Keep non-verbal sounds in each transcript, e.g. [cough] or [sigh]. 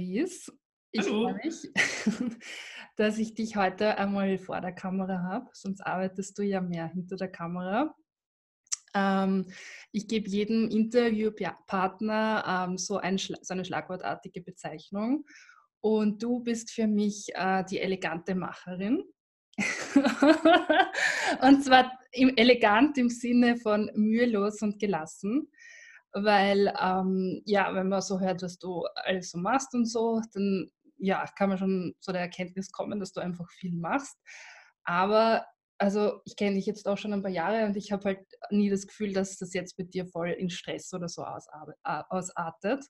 Patrice, ich freue mich, [laughs] dass ich dich heute einmal vor der Kamera habe, sonst arbeitest du ja mehr hinter der Kamera. Ähm, ich gebe jedem Interviewpartner ähm, so, ein, so, eine schlagwortartige Bezeichnung und du bist für mich äh, die elegante Macherin. [laughs] und zwar im, elegant im Sinne von mühelos und gelassen weil ähm, ja, wenn man so hört, was du alles so machst und so, dann ja, kann man schon zu der Erkenntnis kommen, dass du einfach viel machst. Aber also ich kenne dich jetzt auch schon ein paar Jahre und ich habe halt nie das Gefühl, dass das jetzt mit dir voll in Stress oder so ausartet.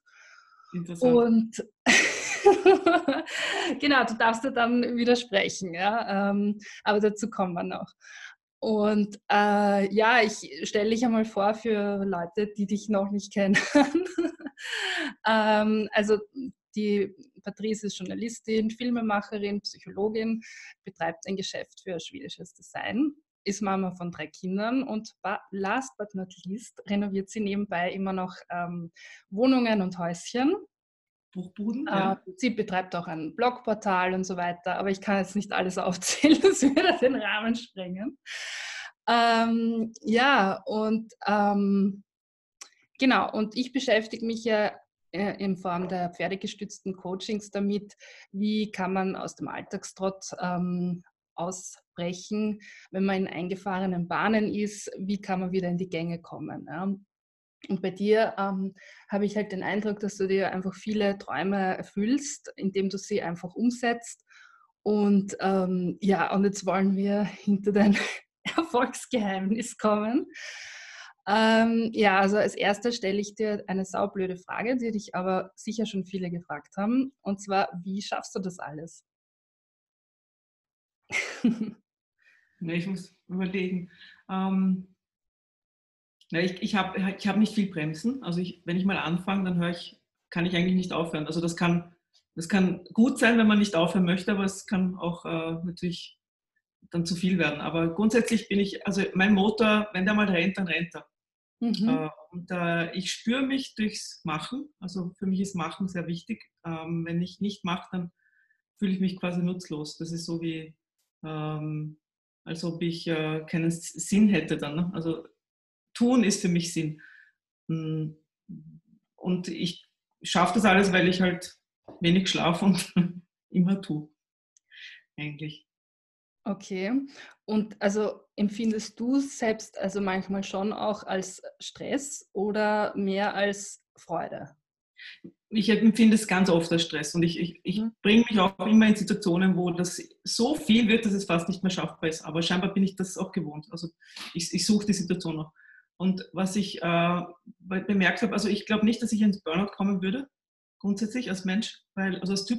Interessant. Und [laughs] genau, du darfst dir dann widersprechen, ja. Ähm, aber dazu kommen wir noch. Und äh, ja, ich stelle dich einmal vor für Leute, die dich noch nicht kennen. [laughs] ähm, also die Patrice ist Journalistin, Filmemacherin, Psychologin, betreibt ein Geschäft für schwedisches Design, ist Mama von drei Kindern und last but not least renoviert sie nebenbei immer noch ähm, Wohnungen und Häuschen Buchbuden. Äh, ja. Sie betreibt auch ein Blogportal und so weiter, aber ich kann jetzt nicht alles [laughs] aufzählen, das würde den Rahmen sprengen. Ähm, ja, und ähm, genau, und ich beschäftige mich ja äh, in Form der pferdegestützten Coachings damit, wie kann man aus dem Alltagstrott ähm, ausbrechen, wenn man in eingefahrenen Bahnen ist, wie kann man wieder in die Gänge kommen. Ja? Und bei dir ähm, habe ich halt den Eindruck, dass du dir einfach viele Träume erfüllst, indem du sie einfach umsetzt. Und ähm, ja, und jetzt wollen wir hinter dein [laughs] Erfolgsgeheimnis kommen. Ähm, ja, also als erstes stelle ich dir eine saublöde Frage, die dich aber sicher schon viele gefragt haben. Und zwar, wie schaffst du das alles? [laughs] ne, ich muss überlegen. Ähm, ja, ich ich habe ich hab nicht viel Bremsen. Also ich, wenn ich mal anfange, dann höre ich, kann ich eigentlich nicht aufhören. Also das kann, das kann gut sein, wenn man nicht aufhören möchte, aber es kann auch äh, natürlich dann zu viel werden. Aber grundsätzlich bin ich, also mein Motor, wenn der mal rennt, dann rennt er. Mhm. Äh, und äh, ich spüre mich durchs Machen. Also für mich ist Machen sehr wichtig. Ähm, wenn ich nicht mache, dann fühle ich mich quasi nutzlos. Das ist so wie, ähm, als ob ich äh, keinen Sinn hätte dann. Ne? Also tun ist für mich Sinn. Hm. Und ich schaffe das alles, weil ich halt wenig schlafe und [laughs] immer tue. Eigentlich. Okay. Und also empfindest du selbst also manchmal schon auch als Stress oder mehr als Freude? Ich empfinde es ganz oft als Stress und ich, ich, ich mhm. bringe mich auch immer in Situationen, wo das so viel wird, dass es fast nicht mehr schaffbar ist. Aber scheinbar bin ich das auch gewohnt. Also ich, ich suche die Situation noch. Und was ich äh, bemerkt habe, also ich glaube nicht, dass ich ins Burnout kommen würde, grundsätzlich als Mensch, weil, also als Typ,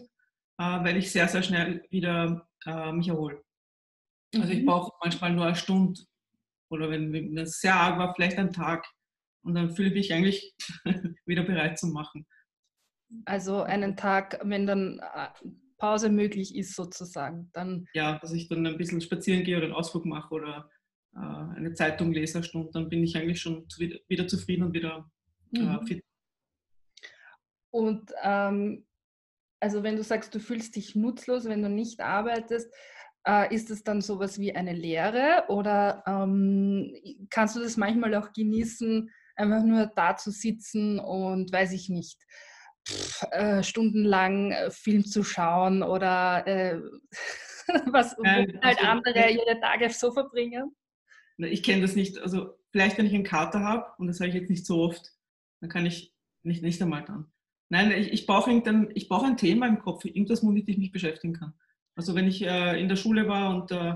äh, weil ich sehr, sehr schnell wieder äh, mich erhole. Also ich mhm. brauche manchmal nur eine Stunde oder wenn, es sehr arg war, vielleicht einen Tag. Und dann fühle ich mich eigentlich [laughs] wieder bereit zu machen. Also einen Tag, wenn dann äh, Pause möglich ist sozusagen, dann. Ja, dass ich dann ein bisschen spazieren gehe oder einen Ausflug mache oder eine Zeitung lese eine Stunde, dann bin ich eigentlich schon wieder zufrieden und wieder äh, mhm. fit. Und ähm, also wenn du sagst, du fühlst dich nutzlos, wenn du nicht arbeitest, äh, ist es dann sowas wie eine Lehre oder ähm, kannst du das manchmal auch genießen, einfach nur da zu sitzen und weiß ich nicht, pff, äh, stundenlang äh, Film zu schauen oder äh, [laughs] was halt also, andere ihre Tage so verbringen? Ich kenne das nicht. Also vielleicht, wenn ich einen Kater habe, und das habe ich jetzt nicht so oft, dann kann ich nicht, nicht einmal dann. Nein, ich, ich brauche brauch ein Thema im Kopf, irgendwas, womit ich mich beschäftigen kann. Also wenn ich äh, in der Schule war und äh,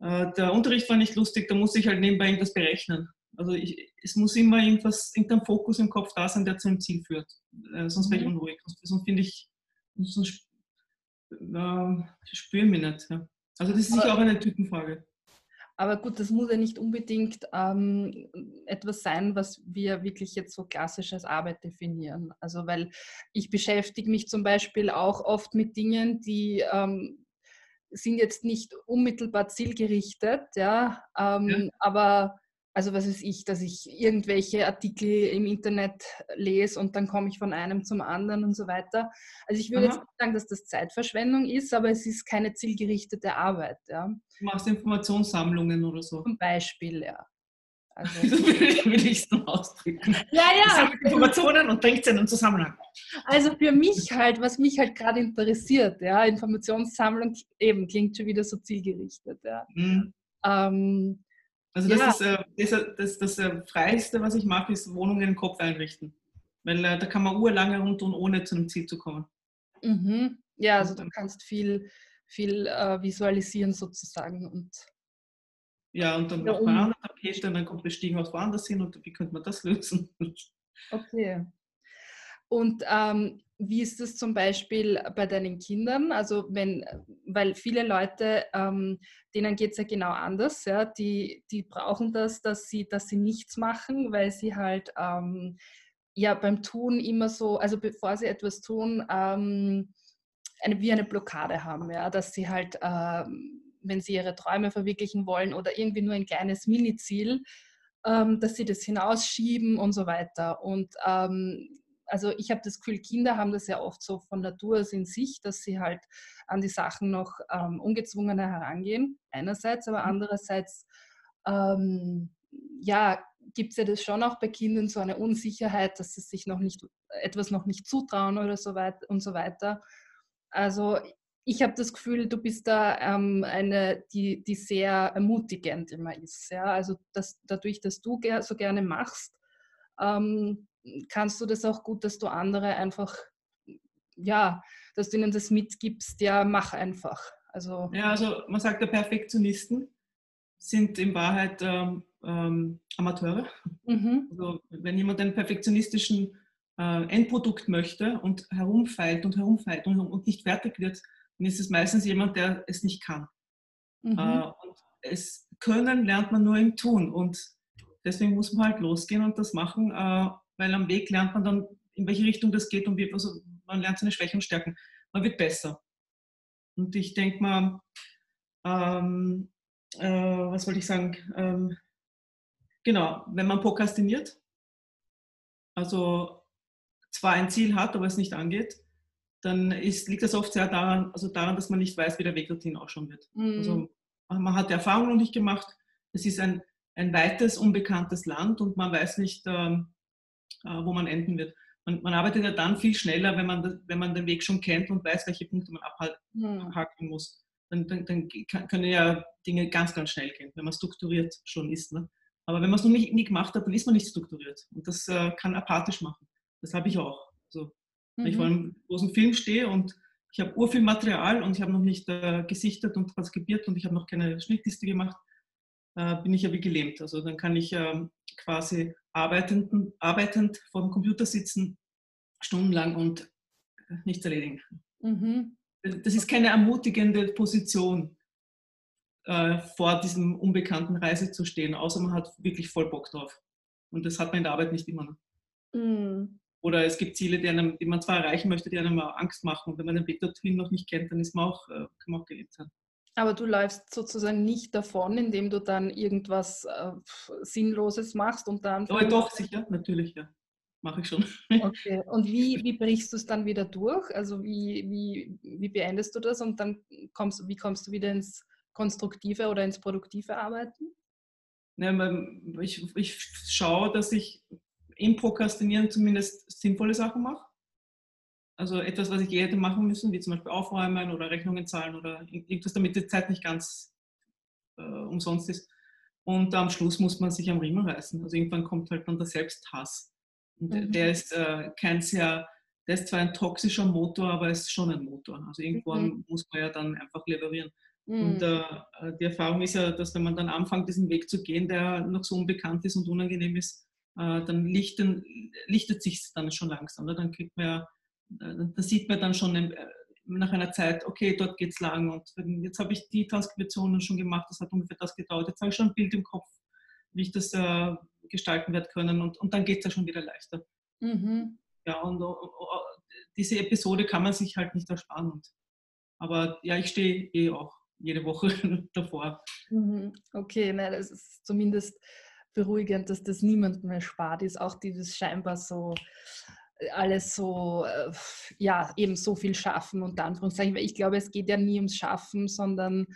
äh, der Unterricht war nicht lustig, dann muss ich halt nebenbei irgendwas berechnen. Also ich, es muss immer irgendwas, irgendein Fokus im Kopf da sein, der zu einem Ziel führt. Äh, sonst wäre ich mhm. unruhig. Sonst, sonst finde ich, sonst äh, spüre ich mich nicht. Ja. Also das ist sicher auch eine Typenfrage. Aber gut, das muss ja nicht unbedingt ähm, etwas sein, was wir wirklich jetzt so klassisch als Arbeit definieren. Also weil ich beschäftige mich zum Beispiel auch oft mit Dingen, die ähm, sind jetzt nicht unmittelbar zielgerichtet, ja, ähm, ja. aber also was weiß ich, dass ich irgendwelche Artikel im Internet lese und dann komme ich von einem zum anderen und so weiter. Also ich würde Aha. jetzt nicht sagen, dass das Zeitverschwendung ist, aber es ist keine zielgerichtete Arbeit. Ja. Du machst Informationssammlungen oder so. Zum Beispiel, ja. Also, [laughs] so will ich es nur ausdrücken. Ja, ja. Sammelt Informationen und bringt sie in einen Zusammenhang. Also für mich halt, was mich halt gerade interessiert, ja, Informationssammlung eben klingt schon wieder so zielgerichtet. Ja. Mhm. Ähm, also das ja. ist äh, das, das, das äh, Freiste, was ich mache, ist Wohnungen im Kopf einrichten. Weil äh, da kann man urlange rumtun, ohne zu einem Ziel zu kommen. Mhm. Ja, also du kannst viel, viel äh, visualisieren sozusagen und ja, und dann macht man auch noch Tapete und dann kommt Bestiegen aus woanders hin und wie könnte man das lösen? Okay. Und ähm, wie ist es zum Beispiel bei deinen Kindern? Also wenn, weil viele Leute, ähm, denen geht es ja genau anders, ja, die, die brauchen das, dass sie, dass sie nichts machen, weil sie halt ähm, ja beim Tun immer so, also bevor sie etwas tun, ähm, eine, wie eine Blockade haben, ja, dass sie halt, ähm, wenn sie ihre Träume verwirklichen wollen oder irgendwie nur ein kleines Mini-Ziel, ähm, dass sie das hinausschieben und so weiter. Und ähm, also ich habe das Gefühl, Kinder haben das ja oft so von Natur aus in sich, dass sie halt an die Sachen noch ähm, ungezwungener herangehen, einerseits, aber mhm. andererseits, ähm, ja, gibt es ja das schon auch bei Kindern so eine Unsicherheit, dass sie sich noch nicht, etwas noch nicht zutrauen oder so weiter und so weiter. Also ich habe das Gefühl, du bist da ähm, eine, die, die sehr ermutigend immer ist. Ja? Also dass, dadurch, dass du so gerne machst, ähm, kannst du das auch gut, dass du andere einfach, ja, dass du ihnen das mitgibst, ja, mach einfach. Also, ja, also man sagt, der Perfektionisten sind in Wahrheit ähm, ähm, Amateure. Mhm. Also wenn jemand einen perfektionistischen äh, Endprodukt möchte und herumfeilt und herumfeilt und, und, nicht fertig wird, dann ist es meistens jemand, der es nicht kann. Mhm. Äh, und es können lernt man nur im Tun und deswegen muss man halt losgehen und das machen. Äh, weil am Weg lernt man dann, in welche Richtung das geht und wie, also man lernt seine Schwächen und Stärken. Man wird besser. Und ich denke mal, ähm, äh, was wollte ich sagen? Ähm, genau, wenn man prokrastiniert, also zwar ein Ziel hat, aber es nicht angeht, dann ist, liegt das oft sehr daran, also daran, dass man nicht weiß, wie der Weg dorthin ausschauen wird. Mhm. Also man hat die Erfahrung noch nicht gemacht. Es ist ein, ein weites, unbekanntes Land und man weiß nicht, ähm, äh, wo man enden wird. Man, man, arbeitet ja dann viel schneller, wenn man, das, wenn man den Weg schon kennt und weiß, welche Punkte man abhaken muss. Dann, dann, dann, können ja Dinge ganz, ganz schnell gehen, wenn man strukturiert schon ist. Ne? Aber wenn man es noch nie, nie, gemacht hat, dann ist man nicht strukturiert. Und das äh, kann apathisch machen. Das habe ich auch. Also, mhm. Wenn ich vor mhm. einem großen Film stehe und ich habe urviel Material und ich habe noch nicht äh, gesichtet und transkribiert und ich habe noch keine Schnittliste gemacht, äh, bin ich ja wie gelähmt. Also dann kann ich ähm, quasi arbeitend, arbeitend vor dem Computer sitzen, stundenlang und äh, nichts erledigen. Mhm. Das ist keine ermutigende Position, äh, vor diesem unbekannten Reise zu stehen, außer man hat wirklich voll Bock drauf. Und das hat man in der Arbeit nicht immer. Mhm. Oder es gibt Ziele, die, einem, die, man zwar erreichen möchte, die einem Angst machen. Und wenn man den Weg dorthin noch nicht kennt, dann ist man auch, kann man auch gelähmt sein. Aber du läufst sozusagen nicht davon, indem du dann irgendwas äh, Sinnloses machst und dann. Aber doch, sicher, natürlich, ja. Mache ich schon. Okay. Und wie, [laughs] wie brichst du es dann wieder durch? Also wie, wie, wie beendest du das und dann kommst wie kommst du wieder ins konstruktive oder ins produktive Arbeiten? Ja, ich, ich schaue, dass ich im Prokrastinieren zumindest sinnvolle Sachen mache. Also etwas, was ich je hätte machen müssen, wie zum Beispiel aufräumen oder Rechnungen zahlen oder irgendwas, damit die Zeit nicht ganz äh, umsonst ist. Und am Schluss muss man sich am Riemen reißen. Also irgendwann kommt halt dann der Selbsthass. Und mhm. der ist äh, kein sehr, der ist zwar ein toxischer Motor, aber ist schon ein Motor. Also irgendwann mhm. muss man ja dann einfach leverieren. Mhm. Und äh, die Erfahrung ist ja, dass wenn man dann anfängt, diesen Weg zu gehen, der noch so unbekannt ist und unangenehm ist, äh, dann lichten, lichtet sich dann schon langsam. Ne? Dann kriegt man ja da sieht man dann schon äh, nach einer Zeit, okay, dort geht es lang und jetzt habe ich die Transkriptionen schon gemacht, das hat ungefähr das gedauert, jetzt habe ich schon ein Bild im Kopf, wie ich das äh, gestalten werde können und, und dann geht es ja schon wieder leichter. Mhm. Ja, und diese Episode kann man sich halt nicht ersparen. Und, aber ja, ich stehe eh auch jede Woche [laughs] davor. Mhm. Okay, na, das ist zumindest beruhigend, dass das niemandem mehr spart ist. Auch dieses scheinbar so alles so, äh, ja, eben so viel schaffen und Anführungszeichen, weil ich glaube, es geht ja nie ums Schaffen, sondern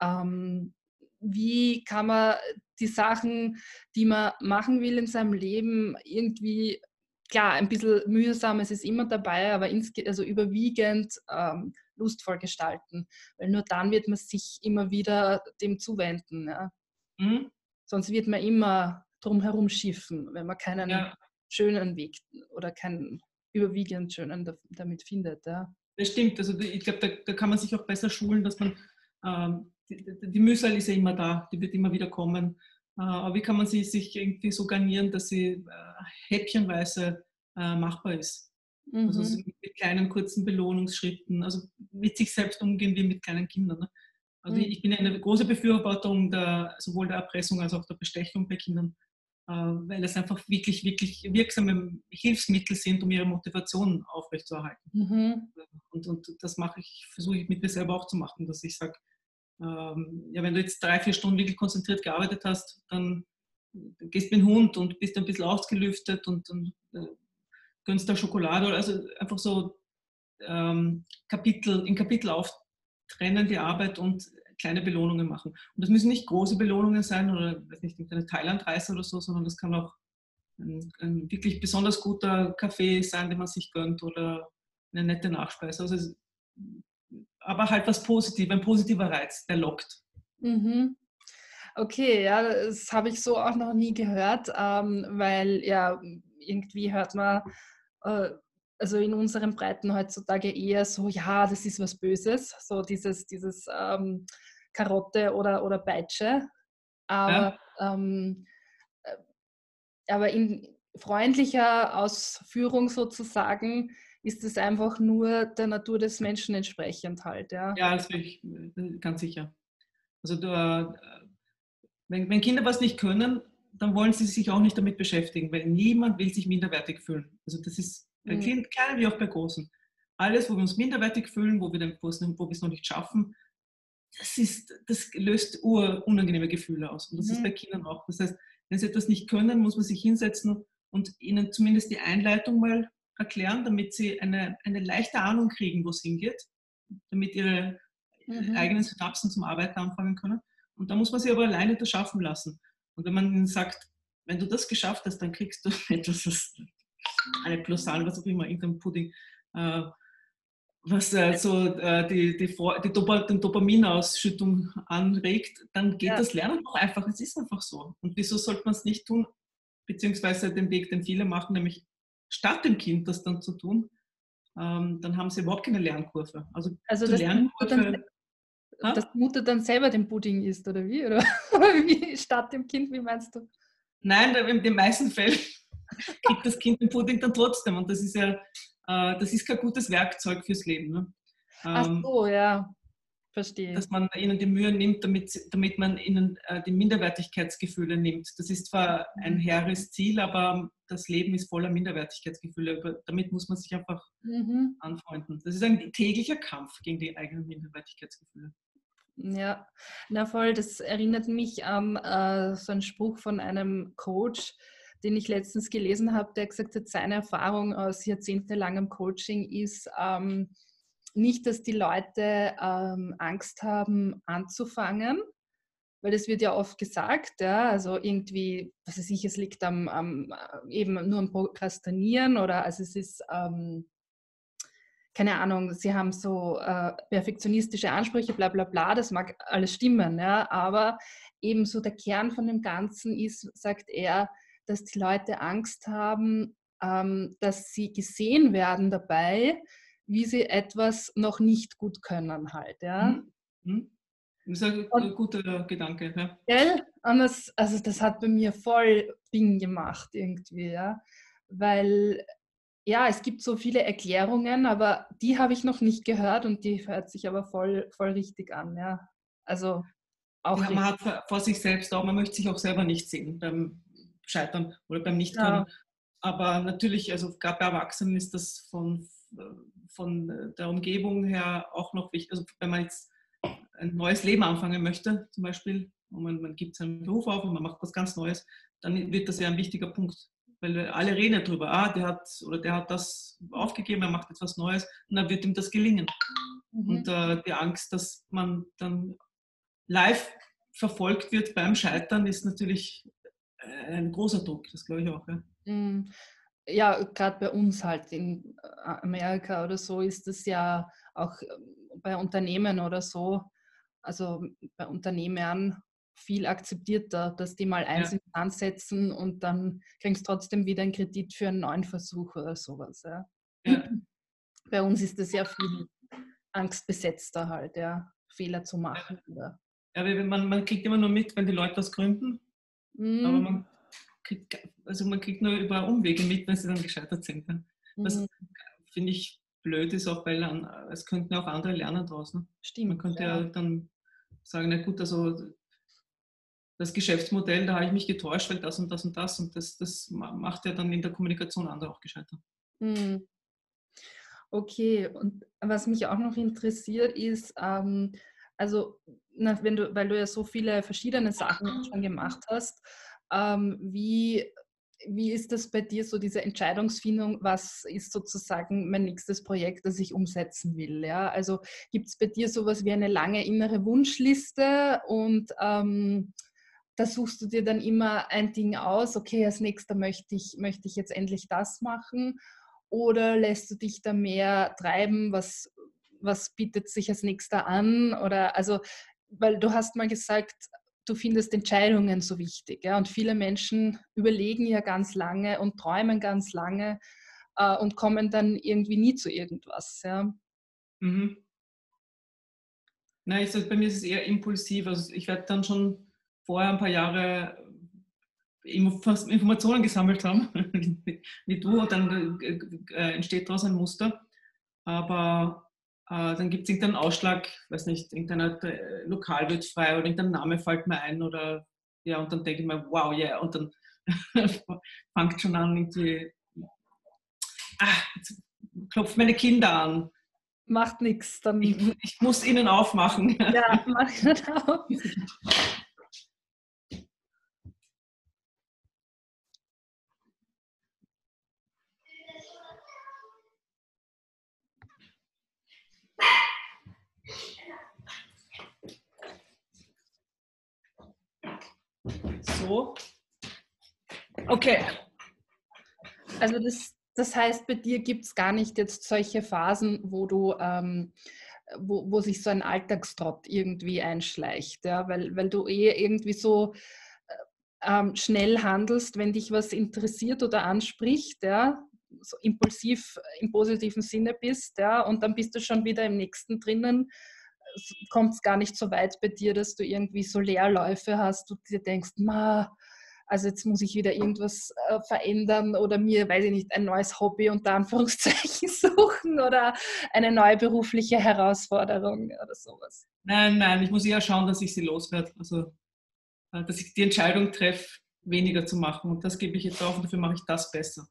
ähm, wie kann man die Sachen, die man machen will in seinem Leben, irgendwie, klar, ein bisschen mühsam, es ist immer dabei, aber also überwiegend ähm, lustvoll gestalten, weil nur dann wird man sich immer wieder dem zuwenden. Ja. Mhm. Sonst wird man immer drum herum schiffen, wenn man keinen ja. Schönen Weg oder keinen überwiegend schönen damit findet. Ja. Das stimmt, also ich glaube, da, da, kann man sich auch besser schulen, dass man ähm, die, die Mühsal ist ja immer da, die wird immer wieder kommen. Äh, aber wie kann man sie sich irgendwie so garnieren, dass sie äh, häppchenweise äh, machbar ist? Also mhm. Also mit kleinen kurzen Belohnungsschritten, also mit sich selbst umgehen wie mit kleinen Kindern. Ne? Also mhm. ich bin eine große Befürwortung der, sowohl der Erpressung als auch der Bestechung bei Kindern, weil es einfach wirklich, wirklich wirksame Hilfsmittel sind, um ihre Motivation aufrechtzuerhalten. Mhm. Und, und das mache ich, versuche ich mit mir selber auch zu machen, dass ich sage, ähm, ja, wenn du jetzt drei, vier Stunden wirklich konzentriert gearbeitet hast, dann gehst mit dem Hund und bist ein bisschen ausgelüftet und, und äh, gönnst da Schokolade. Oder also einfach so ähm, Kapitel, in Kapitel auftrennen die Arbeit und kleine Belohnungen machen. Und das müssen nicht große Belohnungen sein oder weiß nicht, eine Thailandreise oder so, sondern das kann auch ein, ein, wirklich besonders guter Kaffee sein, den man sich gönnt oder eine nette Nachspeise. Also aber halt was Positives, ein positiver Reiz, der lockt. Mhm. Okay, ja, das habe ich so auch noch nie gehört, ähm, weil ja, irgendwie hört man, äh, also in unseren Breiten heutzutage eher so, ja, das ist was Böses, so dieses, dieses ähm, Karotte oder, oder Peitsche. Aber, ja. ähm, äh, aber in freundlicher Ausführung sozusagen ist es einfach nur der Natur des Menschen entsprechend halt. Ja, ja das bin ich ganz sicher. Also du, wenn, wenn Kinder was nicht können, dann wollen sie sich auch nicht damit beschäftigen, weil niemand will sich minderwertig fühlen. Also das ist bei mhm. kleinen wie auch bei großen. Alles, wo wir uns minderwertig fühlen, wo wir, den, wo wir es noch nicht schaffen, das, ist, das löst unangenehme Gefühle aus. Und das mhm. ist bei Kindern auch. Das heißt, wenn sie etwas nicht können, muss man sich hinsetzen und ihnen zumindest die Einleitung mal erklären, damit sie eine, eine leichte Ahnung kriegen, wo es hingeht, damit ihre mhm. eigenen Synapsen zum Arbeiten anfangen können. Und da muss man sie aber alleine das schaffen lassen. Und wenn man ihnen sagt, wenn du das geschafft hast, dann kriegst du [laughs] etwas, das, eine Plusal, was auch immer, irgendein Pudding, äh, was äh, so äh, die, die, die, Dop Dopaminausschüttung anregt, dann geht ja. das Lernen auch einfach. Es ist einfach so. Und wieso sollte man es nicht tun? Beziehungsweise den Weg, den viele machen, nämlich statt dem Kind das dann zu tun, ähm, dann haben sie überhaupt keine Lernkurve. Also, also das, Lernkurve, dann, dass die Mutter dann selber den Pudding isst, oder wie? [laughs] Oder wie statt dem Kind, wie meinst du? Nein, in den meisten Fällen [laughs] kriegt das Kind den Pudding dann trotzdem. Und das ist ja, äh, das ist kein gutes Werkzeug fürs Leben. Ne? Ach ähm, so, ja. Verstehe. Dass man ihnen die Mühe nimmt, damit, damit man ihnen äh, die Minderwertigkeitsgefühle nimmt. Das ist zwar ein mhm. hehres Ziel, aber das Leben ist voller Minderwertigkeitsgefühle. Damit muss man sich einfach mhm. anfreunden. Das ist ein täglicher Kampf gegen die eigenen Minderwertigkeitsgefühle. Ja, na voll, das erinnert mich an äh, so einen Spruch von einem Coach, den ich letztens gelesen habe, der gesagt hat, seine Erfahrung aus jahrzehntelangem Coaching ist, ähm, nicht, dass die Leute ähm, Angst haben, anzufangen, weil das wird ja oft gesagt, ja, also irgendwie, was weiß ich, es liegt am, am eben nur am Prokrastinieren oder also es ist, ähm, keine Ahnung, sie haben so äh, perfektionistische Ansprüche, bla bla bla, das mag alles stimmen, ja, aber eben so der Kern von dem Ganzen ist, sagt er, dass die Leute Angst haben, ähm, dass sie gesehen werden dabei, wie sie etwas noch nicht gut können halt, ja. Mhm. Das ist ein und, guter Gedanke, ja. Gell? Und das, also das hat bei mir voll Bing gemacht irgendwie, ja. Weil, ja, es gibt so viele Erklärungen, aber die habe ich noch nicht gehört und die hört sich aber voll, voll richtig an, ja. Also auch. Ja, man hat vor sich selbst auch, man möchte sich auch selber nicht sehen beim Scheitern oder beim Nichtkönnen. Ja. Aber natürlich, also gerade bei Erwachsenen ist das von von der Umgebung her auch noch wichtig. Also wenn man jetzt ein neues Leben anfangen möchte, zum Beispiel, und man, man gibt seinen Beruf auf und man macht was ganz Neues, dann wird das ja ein wichtiger Punkt. Weil alle reden ja drüber, ah, der hat oder der hat das aufgegeben, er macht etwas Neues und dann wird ihm das gelingen. Mhm. Und äh, die Angst, dass man dann live verfolgt wird beim Scheitern, ist natürlich äh, ein großer Druck, das glaube ich auch. Ja, mhm. ja gerade bei uns halt in äh, Amerika oder so ist es ja auch ähm, bei Unternehmen oder so, also bei Unternehmern viel akzeptierter, dass die mal eins ja. ansetzen und dann kriegst du trotzdem wieder einen Kredit für einen neuen Versuch oder sowas. Ja. ja. [clears throat] Bei uns ist das ja viel angstbesetzter halt, ja, Fehler zu machen. Ja, ja man, man kriegt immer nur mit, wenn die Leute das gründen, mhm. aber man kriegt, also man kriegt nur über Umwege mit, wenn sie dann gescheitert sind. Das mhm. finde ich blöd ist, auch weil es könnten auch andere lernen draußen. Stimmt. Man könnte ja, ja dann sagen, na gut, also das Geschäftsmodell, da habe ich mich getäuscht, weil das und das und das und das, das macht ja dann in der Kommunikation andere auch gescheitert. Mhm. Okay, und was mich auch noch interessiert ist, ähm, also na, wenn du, weil du ja so viele verschiedene Sachen schon gemacht hast, ähm, wie, wie ist das bei dir so diese Entscheidungsfindung, was ist sozusagen mein nächstes Projekt, das ich umsetzen will? Ja? Also gibt es bei dir sowas wie eine lange innere Wunschliste und ähm, da suchst du dir dann immer ein Ding aus, okay, als nächster möchte ich, möchte ich jetzt endlich das machen oder lässt du dich da mehr treiben, was, was bietet sich als nächster an oder also, weil du hast mal gesagt, du findest Entscheidungen so wichtig ja? und viele Menschen überlegen ja ganz lange und träumen ganz lange äh, und kommen dann irgendwie nie zu irgendwas. Ja? Mhm. Nein, ich sag, bei mir ist es eher impulsiv. Also ich werde dann schon vorher ein paar Jahre Informationen gesammelt haben, [laughs] wie du, und dann äh, äh, entsteht daraus ein Muster. Aber äh, dann gibt es irgendeinen Ausschlag, weiß nicht, irgendein Lokal wird frei oder irgendein Name fällt mir ein oder ja, und dann denke ich mir, wow, ja, yeah. und dann [laughs] fängt schon an, irgendwie, ah, jetzt klopft meine Kinder an. Macht nichts, dann. Ich, ich, muss ihnen aufmachen. Ja, [laughs] mach ich auf. So. Okay. Also das, das heißt, bei dir gibt es gar nicht jetzt solche Phasen, wo du, ähm, wo, wo sich so ein Alltagstrott irgendwie einschleicht, ja? weil, weil du eh irgendwie so äh, ähm, schnell handelst, wenn dich was interessiert oder anspricht, ja, so impulsiv im positiven Sinne bist, ja, und dann bist du schon wieder im nächsten drinnen, kommt es gar nicht so weit bei dir, dass du irgendwie so Leerläufe hast und dir denkst, ma, also jetzt muss ich wieder irgendwas äh, verändern oder mir, weiß ich nicht, ein neues Hobby unter Anführungszeichen [laughs] suchen oder eine neue berufliche Herausforderung oder sowas. Nein, nein, ich muss eher schauen, dass ich sie loswerde. Also, äh, dass ich die Entscheidung treffe, weniger zu machen. Und das gebe ich jetzt auf und dafür mache ich das besser.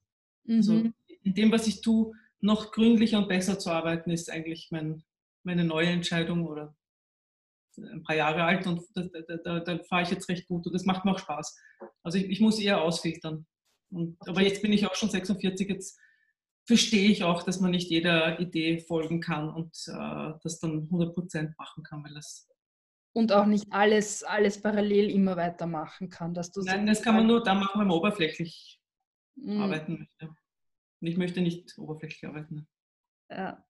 Also, mhm. Also in dem, was ich tue, noch gründlicher und besser zu arbeiten, ist eigentlich mein, meine neue Entscheidung oder ein paar Jahre alt und da, da, da, da fahre ich jetzt recht gut und das macht mir auch Spaß. Also ich, ich muss eher ausfiltern. Und, aber jetzt bin ich auch schon 46, jetzt verstehe ich auch, dass man nicht jeder Idee folgen kann und äh, das dann 100% machen kann, weil das und auch nicht alles, alles parallel immer weitermachen kann. Dass du Nein, das kann man nur dann machen, wenn man oberflächlich mm. arbeiten möchte. Und ich möchte nicht oberflächlich arbeiten. Ja.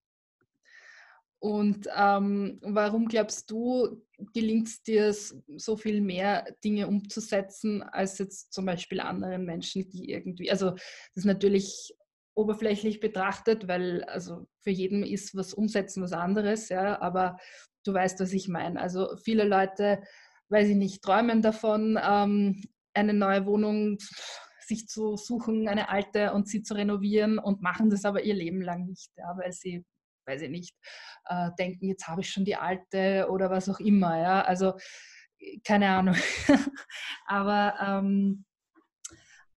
Und ähm, warum glaubst du, gelingt es dir so viel mehr Dinge umzusetzen als jetzt zum Beispiel anderen Menschen, die irgendwie, also das ist natürlich oberflächlich betrachtet, weil also für jeden ist was umsetzen was anderes, ja, aber du weißt, was ich meine. Also viele Leute, weiß ich nicht, träumen davon, ähm, eine neue Wohnung sich zu suchen, eine alte und sie zu renovieren und machen das aber ihr Leben lang nicht, ja, weil sie weiß ich nicht, äh, denken, jetzt habe ich schon die alte oder was auch immer. Ja? Also keine Ahnung. [laughs] aber ähm,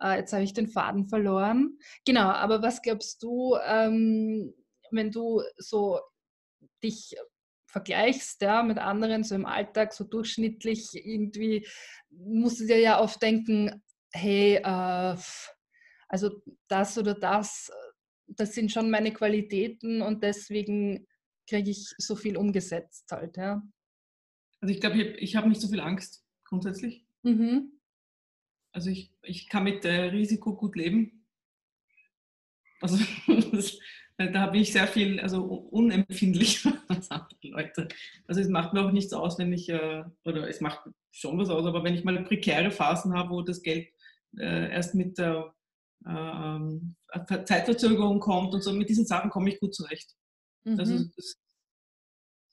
äh, jetzt habe ich den Faden verloren. Genau, aber was glaubst du, ähm, wenn du so dich vergleichst ja, mit anderen so im Alltag, so durchschnittlich irgendwie, musst du dir ja oft denken, hey, äh, also das oder das, das sind schon meine Qualitäten und deswegen kriege ich so viel umgesetzt halt, ja. Also ich glaube, ich, habe nicht so viel Angst grundsätzlich. Mhm. Also ich, ich kann mit äh, Risiko gut leben. Also [laughs] das, da bin ich sehr viel, also unempfindlicher [laughs] als andere Leute. Also es macht mir auch nichts aus, wenn ich, äh, oder es macht schon was aus, aber wenn ich mal prekäre Phasen habe, wo das Geld äh, erst mit der äh, Zeitverzögerung kommt und so, mit diesen Sachen komme ich gut zurecht. Mhm. Also das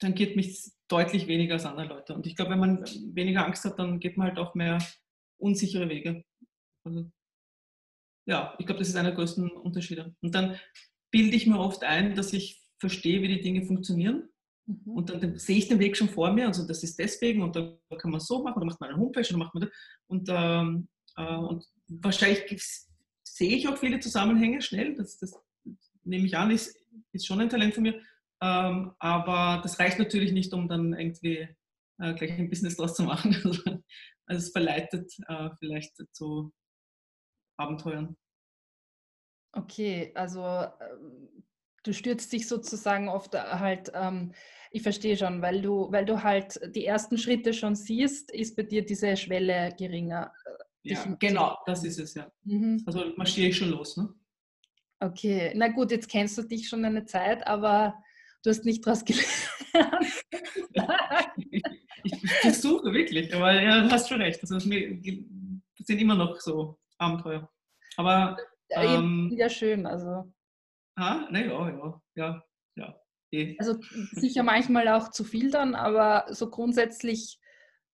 tangiert mich deutlich weniger als andere Leute. Und ich glaube, wenn man weniger Angst hat, dann geht man halt auch mehr unsichere Wege. Also, ja, ich glaube, das ist einer der größten Unterschiede. Und dann bilde ich mir oft ein, dass ich verstehe, wie die Dinge funktionieren. Mhm. Und dann sehe ich den Weg schon vor mir. Also das ist deswegen und da kann man so machen oder macht man eine Homepage oder macht man das. Und, ähm, äh, und wahrscheinlich sehe ich auch viele Zusammenhänge schnell. Das, das nehme ich an, ist, ist schon ein Talent von mir. Ähm, aber das reicht natürlich nicht, um dann irgendwie äh, gleich ein Business draus zu machen. [laughs] also es verleitet äh, vielleicht zu Abenteuern. Okay, also ähm, du stürzt dich sozusagen oft äh, halt, ähm, ich verstehe schon, weil du, weil du halt die ersten Schritte schon siehst, ist bei dir diese Schwelle geringer. Ja, genau, das ist es ja. Mhm. Also marschiere ich schon los. Ne? Okay, na gut, jetzt kennst du dich schon eine Zeit, aber du hast nicht daraus gelernt. ich, ich, versuche wirklich, aber ja, du hast schon recht. Also, das sind immer noch so Abenteuer. Aber ja, ähm, ja schön, also. Ah, ne, ja, ja, ja, ja. Eh. Also sicher manchmal auch zu viel dann, aber so grundsätzlich,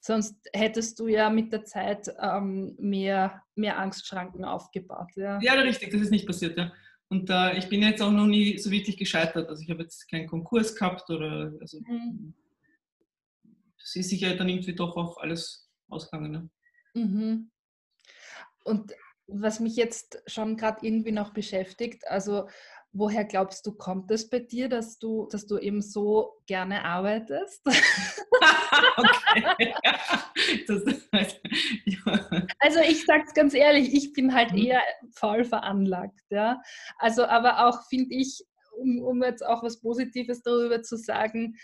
sonst hättest du ja mit der Zeit ähm, mehr, mehr Angstschranken aufgebaut. Ja. ja, richtig, das ist nicht passiert, ja. Und äh, ich bin jetzt auch noch nie so wirklich gescheitert. Also ich habe jetzt keinen Konkurs gehabt oder also mhm. das ist sicher dann irgendwie doch auch alles ausgegangen. Ne? Mhm. Und was mich jetzt schon gerade irgendwie noch beschäftigt, also woher glaubst du, kommt es bei dir, dass du, dass du eben so gerne arbeitest? [laughs] okay. [laughs] Das, ja. [laughs] Also ich sage es ganz ehrlich, ich bin halt mhm. eher faul veranlagt. Ja? Also aber auch finde ich, um, um jetzt auch was Positives darüber zu sagen,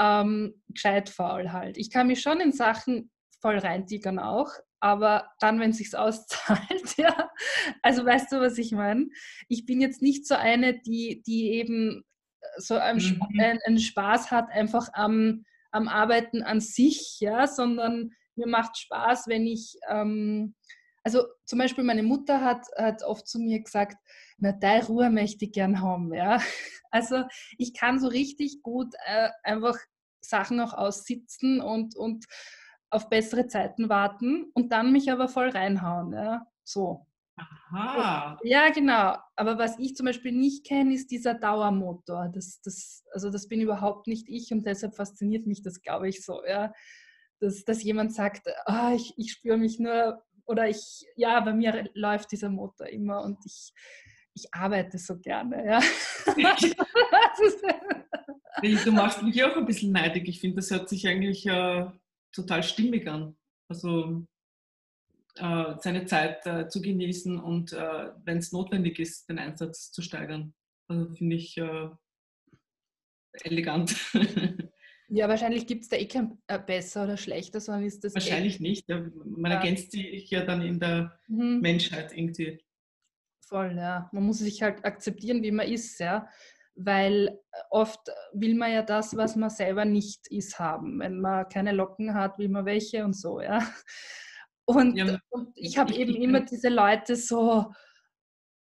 ähm, gescheit faul halt. Ich kann mich schon in Sachen voll reintigern auch, aber dann, wenn es sich auszahlt, [laughs] ja. Also weißt du, was ich meine? Ich bin jetzt nicht so eine, die, die eben so einen, mhm. einen Spaß hat, einfach am, am Arbeiten an sich, ja, sondern mir macht Spaß, wenn ich, ähm, also zum Beispiel meine Mutter hat, hat oft zu mir gesagt, na, deine Ruhe möchte ich gern haben, ja. [laughs] Also ich kann so richtig gut äh, einfach Sachen auch aussitzen und, und auf bessere Zeiten warten und dann mich aber voll reinhauen. Ja? So. Aha. Ja, genau. Aber was ich zum Beispiel nicht kenne, ist dieser Dauermotor. Das, das, also das bin überhaupt nicht ich und deshalb fasziniert mich das, glaube ich, so. Ja? Dass, dass jemand sagt, oh, ich, ich spüre mich nur oder ich, ja, bei mir läuft dieser Motor immer und ich, ich arbeite so gerne. Ja. [laughs] [laughs] du machst mich auch ein bisschen neidig. Ich finde, das hört sich eigentlich äh, total stimmig an. Also äh, seine Zeit äh, zu genießen und äh, wenn es notwendig ist, den Einsatz zu steigern. Also finde ich äh, elegant. [laughs] Ja, wahrscheinlich gibt es da eh kein äh, besser oder schlechter, sondern ist das. Wahrscheinlich nicht. Man ja. ergänzt sich ja dann in der mhm. Menschheit irgendwie. Voll, ja. Man muss sich halt akzeptieren, wie man ist, ja weil äh, oft will man ja das, was man selber nicht ist, haben. Wenn man keine Locken hat, will man welche und so, ja. Und, ja, und ich habe eben immer diese Leute so,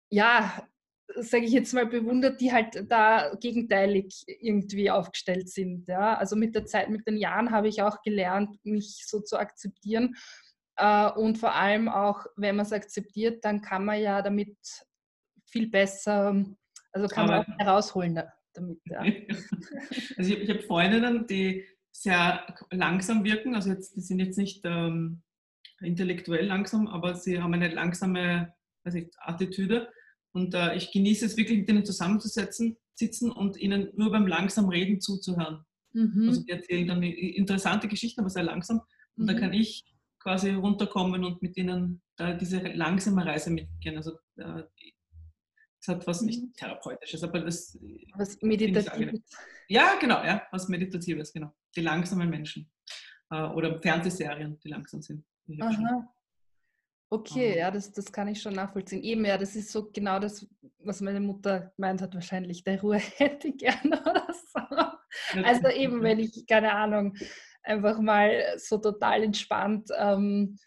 ja, sage ich jetzt mal, bewundert, die halt da gegenteilig irgendwie aufgestellt sind. Ja? Also mit der Zeit, mit den Jahren habe ich auch gelernt, mich so zu akzeptieren. Äh, und vor allem auch, wenn man es akzeptiert, dann kann man ja damit viel besser also kann man auch herausholen damit. Ja. [laughs] also ich, ich habe Freundinnen, die sehr langsam wirken, also jetzt, die sind jetzt nicht ähm, intellektuell langsam, aber sie haben eine langsame weiß ich, Attitüde. Und äh, ich genieße es wirklich, mit ihnen zusammenzusetzen, sitzen und ihnen nur beim langsam Reden zuzuhören. Mhm. Also die erzählen dann interessante Geschichten, aber sehr langsam. Und mhm. da kann ich quasi runterkommen und mit ihnen da diese langsame Reise mitgehen. Also äh, es hat was nicht mhm. therapeutisches, aber das was meditatives. Ja, genau, ja, was meditatives, genau. Die langsamen Menschen äh, oder Fernsehserien, die langsam sind. Aha. Okay, ja, das, das kann ich schon nachvollziehen. Eben, ja, das ist so genau das, was meine Mutter gemeint hat, wahrscheinlich. Der Ruhe [laughs] hätte ich gerne oder so. Also eben, wenn ich, keine Ahnung, einfach mal so total entspannt, ähm,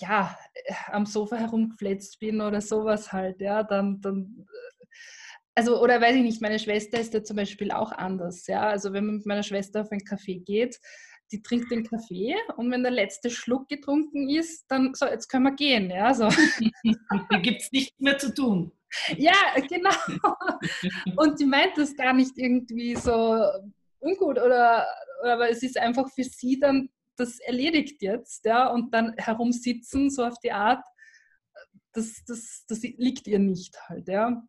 ja, am Sofa herumgefletzt bin oder sowas halt, ja, dann, dann äh, also, oder weiß ich nicht, meine Schwester ist ja zum Beispiel auch anders, ja. Also wenn man mit meiner Schwester auf einen Kaffee geht, die trinkt den Kaffee und wenn der letzte Schluck getrunken ist, dann so, jetzt können wir gehen. Ja, so. [laughs] Hier gibt es nichts mehr zu tun. Ja, genau. Und die meint das gar nicht irgendwie so ungut oder, aber es ist einfach für sie dann das erledigt jetzt, ja, und dann herumsitzen, so auf die Art, das, das, das liegt ihr nicht halt, ja.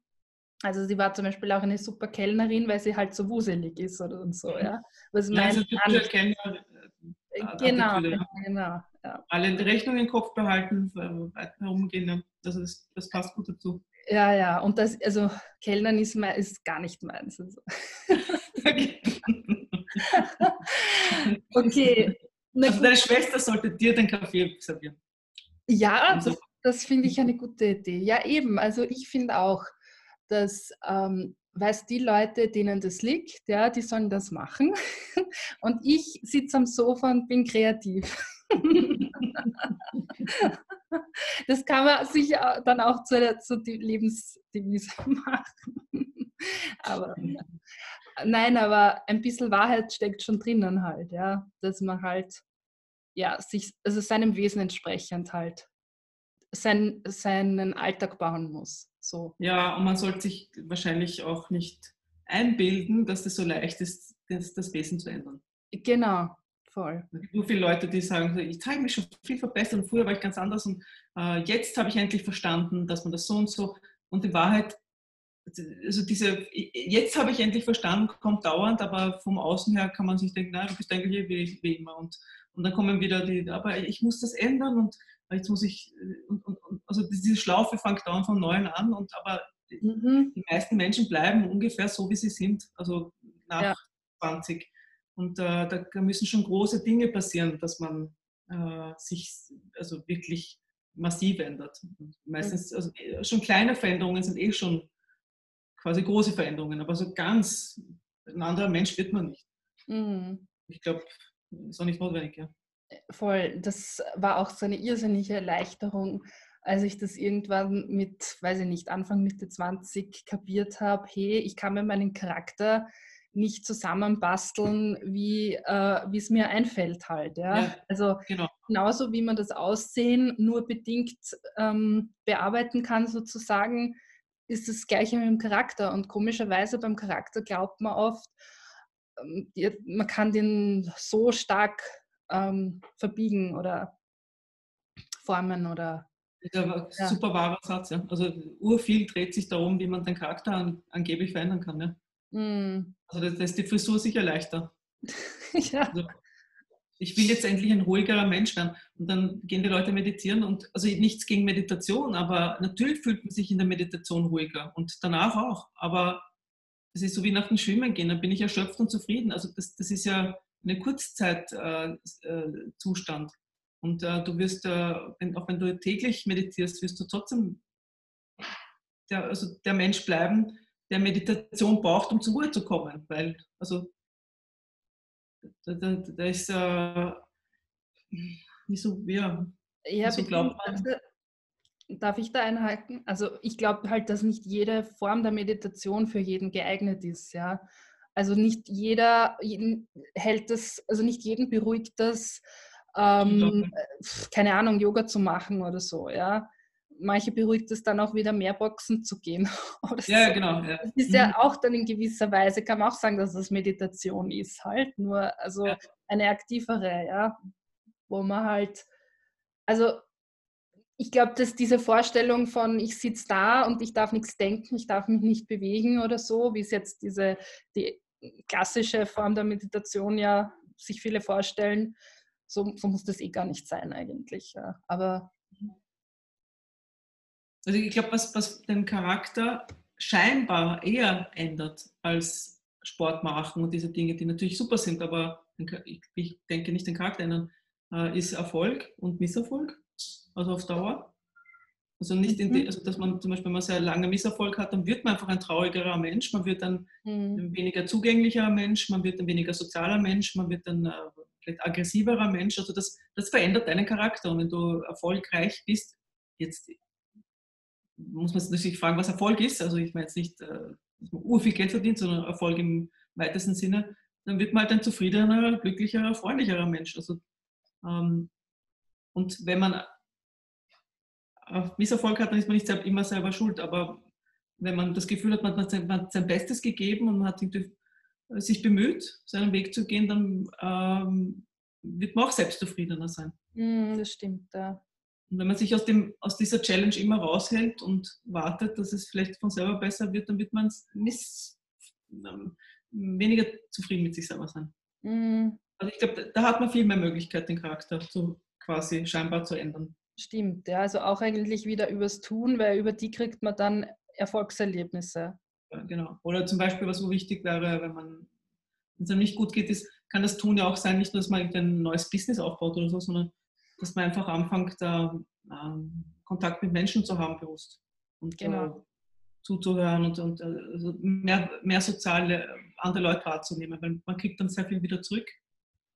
Also sie war zum Beispiel auch eine super Kellnerin, weil sie halt so wuselig ist oder und so, ja. Was ja, also typischer Kellner, äh, genau, ja. genau. Ja. Alle die Rechnung im Kopf behalten, weiter herumgehen, das, ist, das passt gut dazu. Ja, ja, und das, also Kellnern ist, ist gar nicht meins. Also. [laughs] okay. [laughs] okay. Also deine Schwester sollte dir den Kaffee servieren. Ja, das, das finde ich eine gute Idee. Ja, eben. Also ich finde auch, dass ähm, weiß die Leute, denen das liegt, ja, die sollen das machen. [laughs] Und ich sitze am Sofa und bin kreativ. [laughs] Das kann man sich dann auch zur, zur Lebensdevise [laughs] machen. Aber nein, aber ein bisschen Wahrheit steckt schon drinnen halt, ja, dass man halt ja sich also seinem Wesen entsprechend halt sein, seinen Alltag bauen muss. So. Ja, und man sollte sich wahrscheinlich auch nicht einbilden, dass das so leicht ist, das, das Wesen zu ändern. Genau, voll. Es gibt so viele Leute, die sagen, ich habe mich schon viel verbessert und früher war ich ganz anders und äh, jetzt habe ich endlich verstanden, dass man das so und so und in Wahrheit, also diese, jetzt habe ich endlich verstanden, kommt dauernd, aber vom Außen her kann man sich denken, na, du bist eigentlich wie, wie immer und, und dann kommen wieder die, aber ich muss das ändern und jetzt muss ich, äh, und, und, also diese Schlaufe fängt dauernd von Neuem an, und aber mhm. die meisten Menschen bleiben ungefähr so, wie sie sind, also nach ja. 20. Und äh, da müssen schon große Dinge passieren, dass man äh, sich also wirklich massiv ändert. Und meistens, mhm. also äh, schon kleine Veränderungen sind eh schon quasi große Veränderungen, aber so ganz ein anderer Mensch wird man nicht. Mhm. Ich glaube, ist auch nicht notwendig, ja voll, das war auch so eine irrsinnige Erleichterung, als ich das irgendwann mit, weiß ich nicht, Anfang Mitte 20 kapiert habe, hey, ich kann mir meinen Charakter nicht zusammenbasteln, wie äh, es mir einfällt halt. Ja? ja also genau. genauso wie man das Aussehen nur bedingt ähm, bearbeiten kann sozusagen, ist das gleiche mit dem Charakter. Und komischerweise beim Charakter glaubt man oft, ähm, man kann den so stark ähm, verbiegen oder formen oder. Ja, ja. super wahrer Satz, ja. Also urviel dreht sich darum, wie man den Charakter an, angeblich verändern kann. Ja? Mm. Also das, das, ist die Frisur sicher leichter. [laughs] ja. Also, ich will jetzt endlich ein ruhigerer Mensch werden. Und dann gehen die Leute meditieren und also nichts gegen Meditation, aber natürlich fühlt man sich in der Meditation ruhiger und danach auch. Aber es ist so wie nach dem Schwimmen gehen, dann bin ich erschöpft und zufrieden. Also das, das ist ja eine Kurzzeitzustand. Äh, und äh, du wirst, äh, wenn, auch wenn du täglich meditierst, wirst du trotzdem der, also der Mensch bleiben, der Meditation braucht, um zur Ruhe zu kommen. Weil, also, da, da, da ist äh, nicht so, ja, ja so glaubt man. Darf ich da einhalten? Also ich glaube halt, dass nicht jede Form der Meditation für jeden geeignet ist, ja. Also nicht jeder hält das, also nicht jeden beruhigt das, ähm, keine Ahnung, Yoga zu machen oder so, ja. Manche beruhigt es dann auch wieder mehr Boxen zu gehen. [laughs] ja, so. genau. Ja. Das ist mhm. ja auch dann in gewisser Weise, kann man auch sagen, dass das Meditation ist halt, nur also ja. eine aktivere, ja, wo man halt, also ich glaube, dass diese Vorstellung von ich sitze da und ich darf nichts denken, ich darf mich nicht bewegen oder so, wie es jetzt diese die klassische Form der Meditation ja sich viele vorstellen, so, so muss das eh gar nicht sein eigentlich. Ja. Aber also ich glaube, was, was den Charakter scheinbar eher ändert als Sport machen und diese Dinge, die natürlich super sind, aber ich denke nicht den Charakter ändern, äh, ist Erfolg und Misserfolg, also auf Dauer. Also nicht, in die, mhm. also dass man zum Beispiel, wenn man sehr lange Misserfolg hat, dann wird man einfach ein traurigerer Mensch, man wird dann mhm. ein weniger zugänglicher Mensch, man wird ein weniger sozialer Mensch, man wird ein äh, vielleicht aggressiverer Mensch. Also das, das verändert deinen Charakter. Und wenn du erfolgreich bist, jetzt muss man sich fragen, was Erfolg ist. Also ich meine jetzt nicht, äh, dass man urviel Geld verdient, sondern Erfolg im weitesten Sinne. Dann wird man halt ein zufriedener, glücklicherer, freundlicherer Mensch. Also, ähm, und wenn man Misserfolg hat, dann ist man nicht immer selber schuld. Aber wenn man das Gefühl hat, man hat sein, man hat sein Bestes gegeben und man hat sich bemüht, seinen Weg zu gehen, dann ähm, wird man auch selbstzufriedener sein. Mm, das stimmt, ja. Und wenn man sich aus, dem, aus dieser Challenge immer raushält und wartet, dass es vielleicht von selber besser wird, dann wird man miss, ähm, weniger zufrieden mit sich selber sein. Mm. Also ich glaube, da hat man viel mehr Möglichkeit, den Charakter zu, quasi scheinbar zu ändern. Stimmt, ja, also auch eigentlich wieder übers Tun, weil über die kriegt man dann Erfolgserlebnisse. Ja, genau. Oder zum Beispiel, was so wichtig wäre, wenn man wenn es einem nicht gut geht, ist, kann das Tun ja auch sein, nicht nur, dass man ein neues Business aufbaut oder so, sondern dass man einfach anfängt, da, ähm, Kontakt mit Menschen zu haben, bewusst. Und äh, genau. äh, zuzuhören und, und äh, also mehr, mehr soziale andere Leute wahrzunehmen, weil man kriegt dann sehr viel wieder zurück,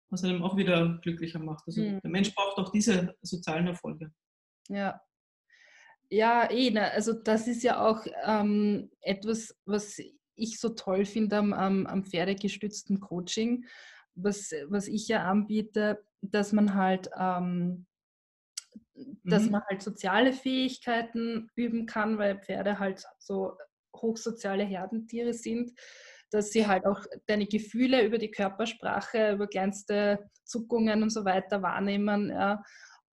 was einem auch wieder glücklicher macht. Also mhm. der Mensch braucht auch diese sozialen Erfolge. Ja. Ja, eh, ne, also das ist ja auch ähm, etwas, was ich so toll finde am, am, am pferdegestützten Coaching, was, was ich ja anbiete, dass man halt, ähm, dass mhm. man halt soziale Fähigkeiten üben kann, weil Pferde halt so hochsoziale Herdentiere sind, dass sie halt auch deine Gefühle über die Körpersprache, über kleinste Zuckungen und so weiter wahrnehmen. Ja.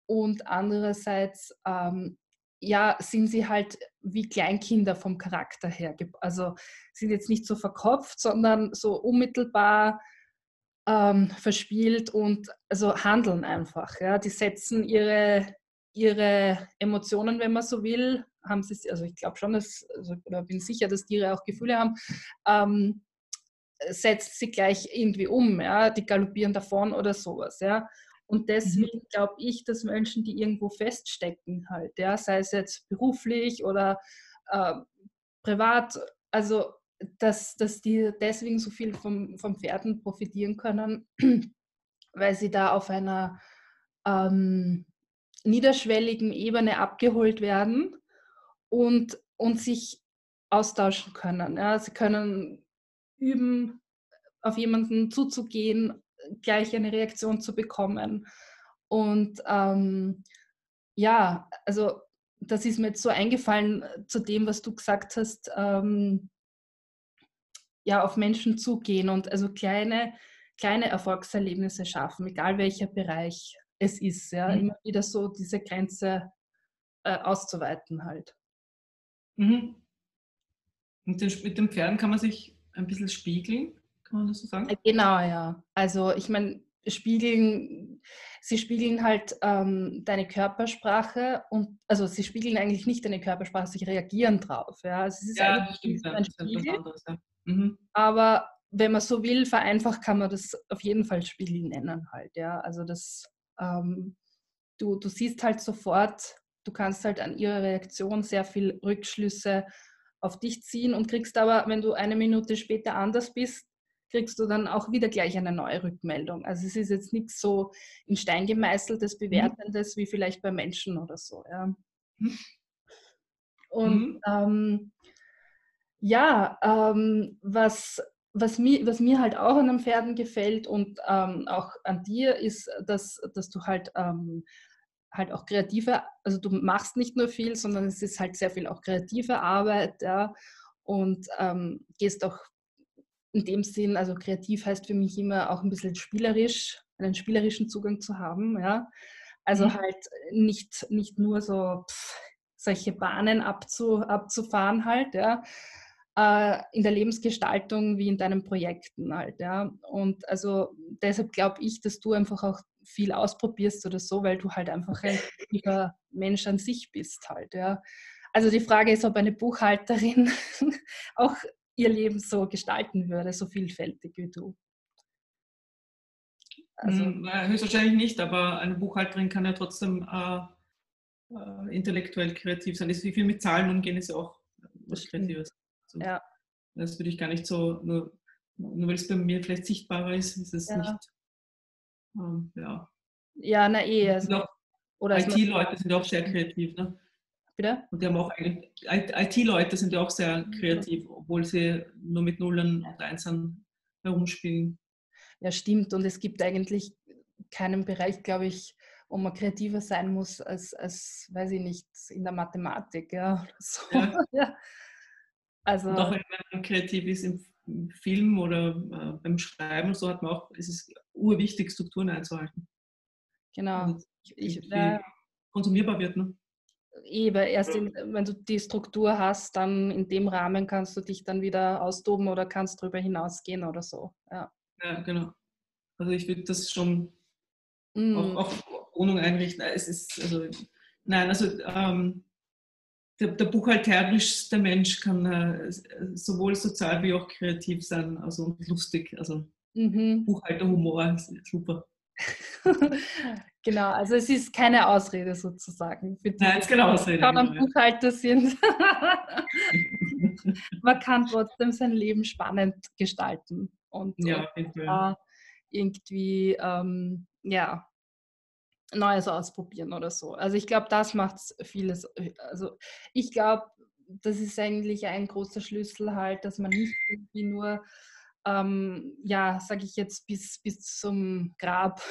Und andererseits ähm, ja, sind sie halt wie Kleinkinder vom Charakter her. Also sind jetzt nicht so verkopft, sondern so unmittelbar ähm, verspielt und also handeln einfach. Ja. Die setzen ihre, ihre Emotionen, wenn man so will, haben sie, also ich glaube schon, dass, also, oder bin sicher, dass Tiere auch Gefühle haben, ähm, setzt sie gleich irgendwie um, ja, die galoppieren davon oder sowas, ja. Und deswegen mhm. glaube ich, dass Menschen, die irgendwo feststecken, halt, ja, sei es jetzt beruflich oder äh, privat, also dass, dass die deswegen so viel vom, vom Pferden profitieren können, [clears throat] weil sie da auf einer ähm, niederschwelligen Ebene abgeholt werden und, und sich austauschen können. Ja. Sie können üben, auf jemanden zuzugehen, gleich eine Reaktion zu bekommen. Und ähm, ja, also das ist mir jetzt so eingefallen zu dem, was du gesagt hast, ähm, ja, auf Menschen zugehen und also kleine, kleine Erfolgserlebnisse schaffen, egal welcher Bereich es ist. Ja, mhm. immer wieder so diese Grenze äh, auszuweiten halt. Mhm. Und den, mit den Pferden kann man sich ein bisschen spiegeln, kann man das so sagen? Äh, genau, ja. Also ich meine, spiegeln, sie spiegeln halt ähm, deine Körpersprache und also sie spiegeln eigentlich nicht deine Körpersprache, sie reagieren drauf. Ja, also es ist ja, das stimmt, ein Spiegel, anderes, ja. Mhm. aber wenn man so will, vereinfacht kann man das auf jeden Fall Spiegel nennen halt. Ja, also das ähm, du, du siehst halt sofort, du kannst halt an ihrer Reaktion sehr viel Rückschlüsse auf dich ziehen und kriegst aber, wenn du eine Minute später anders bist, kriegst du dann auch wieder gleich eine neue Rückmeldung. Also es ist jetzt nichts so in Stein gemeißeltes, mhm. bewertendes wie vielleicht bei Menschen oder so. Ja. Mhm. Und mhm. ähm, ja, ähm, was, was, mir, was mir halt auch an den Pferden gefällt und ähm, auch an dir ist, dass, dass du halt ähm, halt auch kreative, also du machst nicht nur viel, sondern es ist halt sehr viel auch kreative Arbeit, ja, und ähm, gehst auch in dem Sinn, also kreativ heißt für mich immer auch ein bisschen spielerisch, einen spielerischen Zugang zu haben, ja. Also mhm. halt nicht, nicht nur so pff, solche Bahnen abzu, abzufahren halt, ja. Äh, in der Lebensgestaltung wie in deinen Projekten halt, ja. Und also deshalb glaube ich, dass du einfach auch viel ausprobierst oder so, weil du halt einfach ein kreativer Mensch an sich bist halt, ja. Also die Frage ist, ob eine Buchhalterin [laughs] auch ihr Leben so gestalten würde, so vielfältig wie du. Also, hm, höchstwahrscheinlich nicht, aber eine Buchhalterin kann ja trotzdem äh, äh, intellektuell kreativ sein. Ist wie viel mit Zahlen umgehen, ist ja auch was Kreatives. Also, ja. Das würde ich gar nicht so, nur, nur weil es bei mir vielleicht sichtbarer ist, ist es ja. nicht. Ähm, ja. ja, na eh. Also, IT-Leute sind auch sehr kreativ. Ne? Bitte? Und die haben auch IT-Leute sind ja auch sehr kreativ, obwohl sie nur mit Nullen und Einsen herumspielen. Ja, stimmt. Und es gibt eigentlich keinen Bereich, glaube ich, wo man kreativer sein muss als, als weiß ich nicht, in der Mathematik. Ja, so. ja. [laughs] ja. Also, auch wenn man kreativ ist im Film oder äh, beim Schreiben, so hat man auch, ist es urwichtig, Strukturen einzuhalten. Genau. Ich, ich, konsumierbar wird. Ne? Eben, erst in, wenn du die Struktur hast, dann in dem Rahmen kannst du dich dann wieder austoben oder kannst darüber hinausgehen oder so. Ja, ja genau. Also ich würde das schon mm. auch, auch Wohnung einrichten. Es ist, also, nein, also ähm, der, der buchhalterischste Mensch kann äh, sowohl sozial wie auch kreativ sein, also lustig. Also mhm. Buchhalterhumor ist super. [laughs] genau, also es ist keine Ausrede sozusagen. Für die, Nein, es ist keine Ausrede. Die genau, Buchhalter sind. [laughs] Man kann trotzdem sein Leben spannend gestalten und, ja, und äh, irgendwie ähm, ja, Neues ausprobieren oder so. Also ich glaube, das macht vieles. Also ich glaube, das ist eigentlich ein großer Schlüssel halt, dass man nicht irgendwie nur ähm, ja, sage ich jetzt, bis, bis zum Grab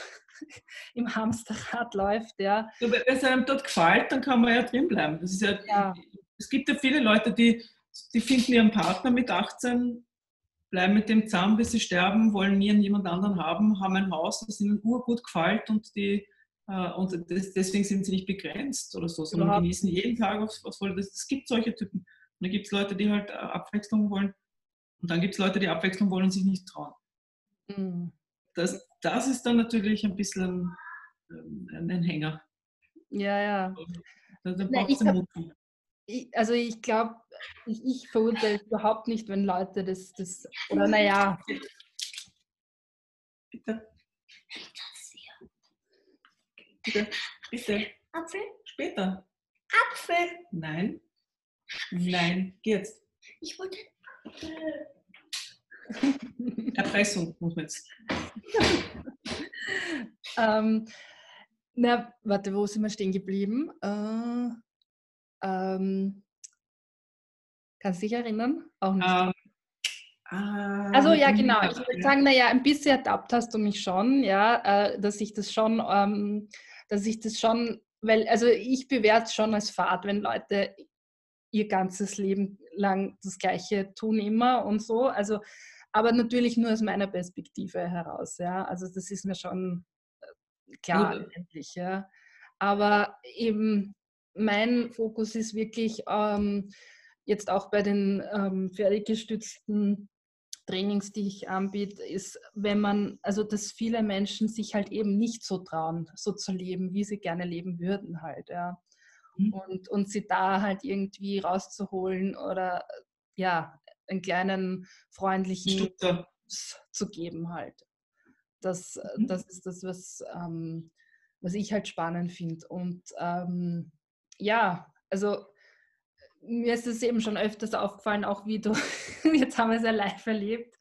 [laughs] im Hamsterrad läuft. Ja. ja wenn es einem dort gefällt, dann kann man ja drin bleiben. Das ist ja, ja. Es gibt ja viele Leute, die, die finden ihren Partner mit 18, bleiben mit dem zusammen, bis sie sterben, wollen nie jemand anderen haben, haben ein Haus, das ihnen urgut gefällt und die äh, und das, deswegen sind sie nicht begrenzt oder so, sondern Überhaupt. genießen jeden Tag aufs, aufs Volle. Es gibt solche Typen. Und dann gibt es Leute, die halt äh, Abwechslung wollen. Und dann gibt es Leute, die Abwechslung wollen und sich nicht trauen. Mhm. Das, das ist dann natürlich ein bisschen ähm, ein Hänger. Ja, ja. Da, da braucht es Mut. Ich, also ich glaube, ich, ich verurteile überhaupt nicht, wenn Leute das, das oder naja. Bitte. Bitte. Bitte. Apfel? Später. Apfel? Nein. Nein. Geh jetzt. Ich wollte [laughs] Erpressung muss man jetzt. [laughs] ähm, na, warte, wo sind wir stehen geblieben? Äh, ähm, kannst du dich erinnern? Auch nicht. Um, ah, also ja, genau. Ich würde sagen, naja, ein bisschen ertappt hast du mich schon, ja, äh, dass ich das schon, ähm, dass ich das schon, weil, also ich bewerte schon als Fahrt, wenn Leute ihr ganzes Leben lang das Gleiche tun immer und so. Also, aber natürlich nur aus meiner Perspektive heraus. Ja, also das ist mir schon äh, klar ja. endlich. Ja, aber eben mein Fokus ist wirklich ähm, jetzt auch bei den ähm, fertiggestützten Trainings, die ich anbiete, ist, wenn man, also dass viele Menschen sich halt eben nicht so trauen, so zu leben, wie sie gerne leben würden halt, ja. Mhm. und, und sie da halt irgendwie rauszuholen oder ja, einen kleinen freundlichen Stutter. zu geben halt. Das, mhm. das ist das, was, ähm, was ich halt spannend finde. Und ähm, ja, also mir ist es eben schon öfters aufgefallen, auch wie du, [laughs] jetzt haben wir es ja live erlebt,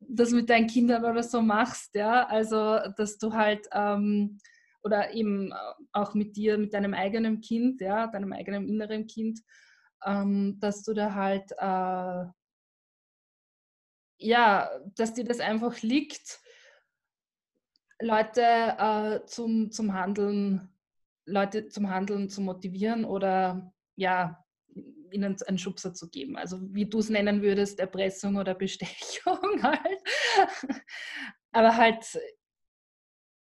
das mit deinen Kindern oder so machst, ja, also dass du halt ähm, oder eben auch mit dir, mit deinem eigenen Kind, ja, deinem eigenen inneren Kind, ähm, dass du da halt, äh, ja, dass dir das einfach liegt, Leute äh, zum, zum Handeln, Leute zum Handeln zu motivieren oder ja, ihnen einen Schubser zu geben. Also wie du es nennen würdest, Erpressung oder Bestechung [laughs] halt. Aber halt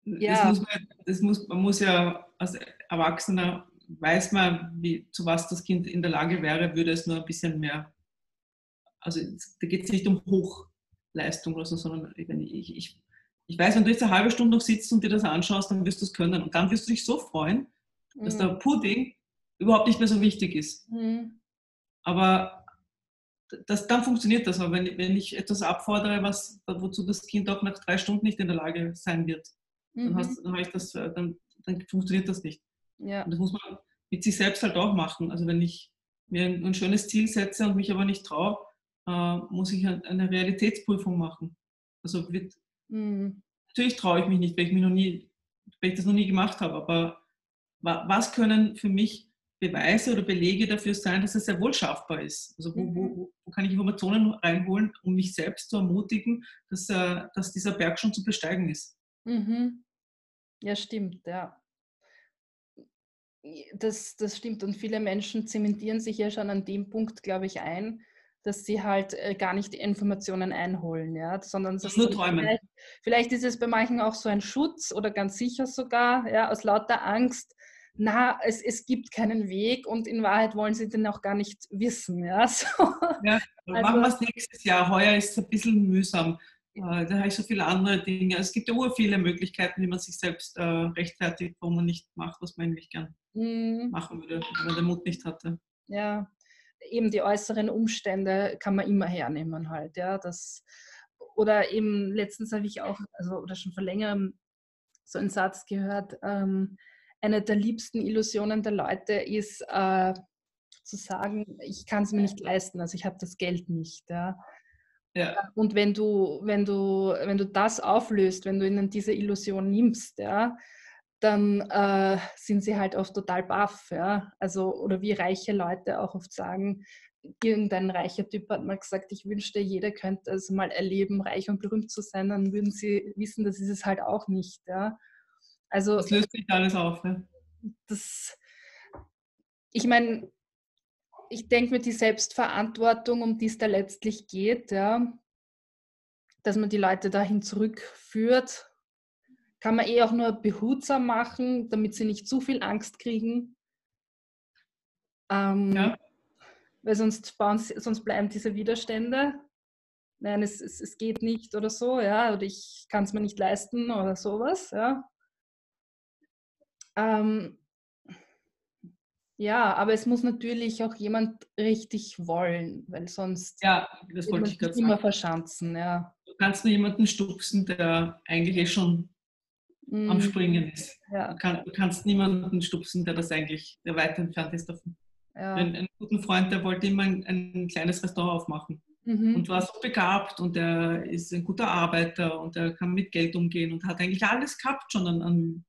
ja. Das muss man, das muss, man muss ja als Erwachsener, weiß man, wie, zu was das Kind in der Lage wäre, würde es nur ein bisschen mehr also da geht es nicht um Hochleistung oder so, sondern ich, ich, ich weiß, wenn du jetzt eine halbe Stunde noch sitzt und dir das anschaust, dann wirst du es können. Und dann wirst du dich so freuen, dass mhm. der Pudding überhaupt nicht mehr so wichtig ist. Mhm. Aber das, dann funktioniert das. Aber wenn, wenn ich etwas abfordere, was, wozu das Kind auch nach drei Stunden nicht in der Lage sein wird, mhm. dann, hast, dann, das, dann, dann, funktioniert das nicht. Ja. Und das muss man mit sich selbst halt auch machen. Also wenn ich mir ein, ein schönes Ziel setze und mich aber nicht traue, äh, muss ich eine Realitätsprüfung machen. Also wird, mhm. natürlich traue ich mich nicht, weil ich, mich noch nie, weil ich das noch nie gemacht habe, aber was können für mich Beweise oder Belege dafür sein, dass es sehr wohl schaffbar ist? Also wo, wo, mhm. wo kann ich Informationen reinholen, um mich selbst zu ermutigen, dass, äh, dass dieser Berg schon zu besteigen ist? Mhm. Ja, stimmt, ja. Das, das stimmt. Und viele Menschen zementieren sich ja schon an dem Punkt, glaube ich, ein, dass sie halt äh, gar nicht die Informationen einholen, ja, sondern das nur träumen. Vielleicht, vielleicht, ist es bei manchen auch so ein Schutz oder ganz sicher sogar, ja, aus lauter Angst, na, es, es gibt keinen Weg und in Wahrheit wollen sie den auch gar nicht wissen, ja. [laughs] So. Ja, also, machen wir es nächstes Jahr. Heuer ist es ein bisschen mühsam. Äh, da habe ich so viele andere Dinge. Es gibt ja ur viele Möglichkeiten, wie man sich selbst äh, rechtfertigt, wo man nicht macht, was man eigentlich gern mhm. machen würde, wenn man den Mut nicht hatte. Ja, eben die äußeren Umstände kann man immer hernehmen halt, ja. Das, oder eben letztens habe ich auch, also oder schon vor längerem so einen Satz gehört, ähm, eine der liebsten Illusionen der Leute ist äh, zu sagen, ich kann es mir nicht leisten, also ich habe das Geld nicht. Ja. Ja. Und wenn du, wenn du, wenn du das auflöst, wenn du ihnen diese Illusion nimmst, ja, dann äh, sind sie halt oft total baff. Ja? Also, oder wie reiche Leute auch oft sagen, irgendein reicher Typ hat mal gesagt, ich wünschte, jeder könnte es mal erleben, reich und berühmt zu sein, dann würden sie wissen, das ist es halt auch nicht. Ja? Also, das löst sich alles auf. Ja? Das, ich meine, ich denke mir, die Selbstverantwortung, um die es da letztlich geht, ja, dass man die Leute dahin zurückführt, kann man eh auch nur behutsam machen, damit sie nicht zu viel Angst kriegen. Ähm, ja. Weil sonst, bauen, sonst bleiben diese Widerstände. Nein, es, es, es geht nicht oder so, ja, oder ich kann es mir nicht leisten oder sowas, ja. Ähm, ja, aber es muss natürlich auch jemand richtig wollen, weil sonst ja, das wollte ich immer sagen. verschanzen. Ja. Du kannst nur jemanden stupsen, der eigentlich eh schon mm. am Springen ist. Ja. Du, kann, du, kannst niemanden stupsen, der das eigentlich, der weit entfernt ist davon. Ja. Ein, ein guter Freund, der wollte immer ein, ein kleines Restaurant aufmachen mhm. und war so begabt und er ist ein guter Arbeiter und er kann mit Geld umgehen und hat eigentlich alles gehabt schon an, an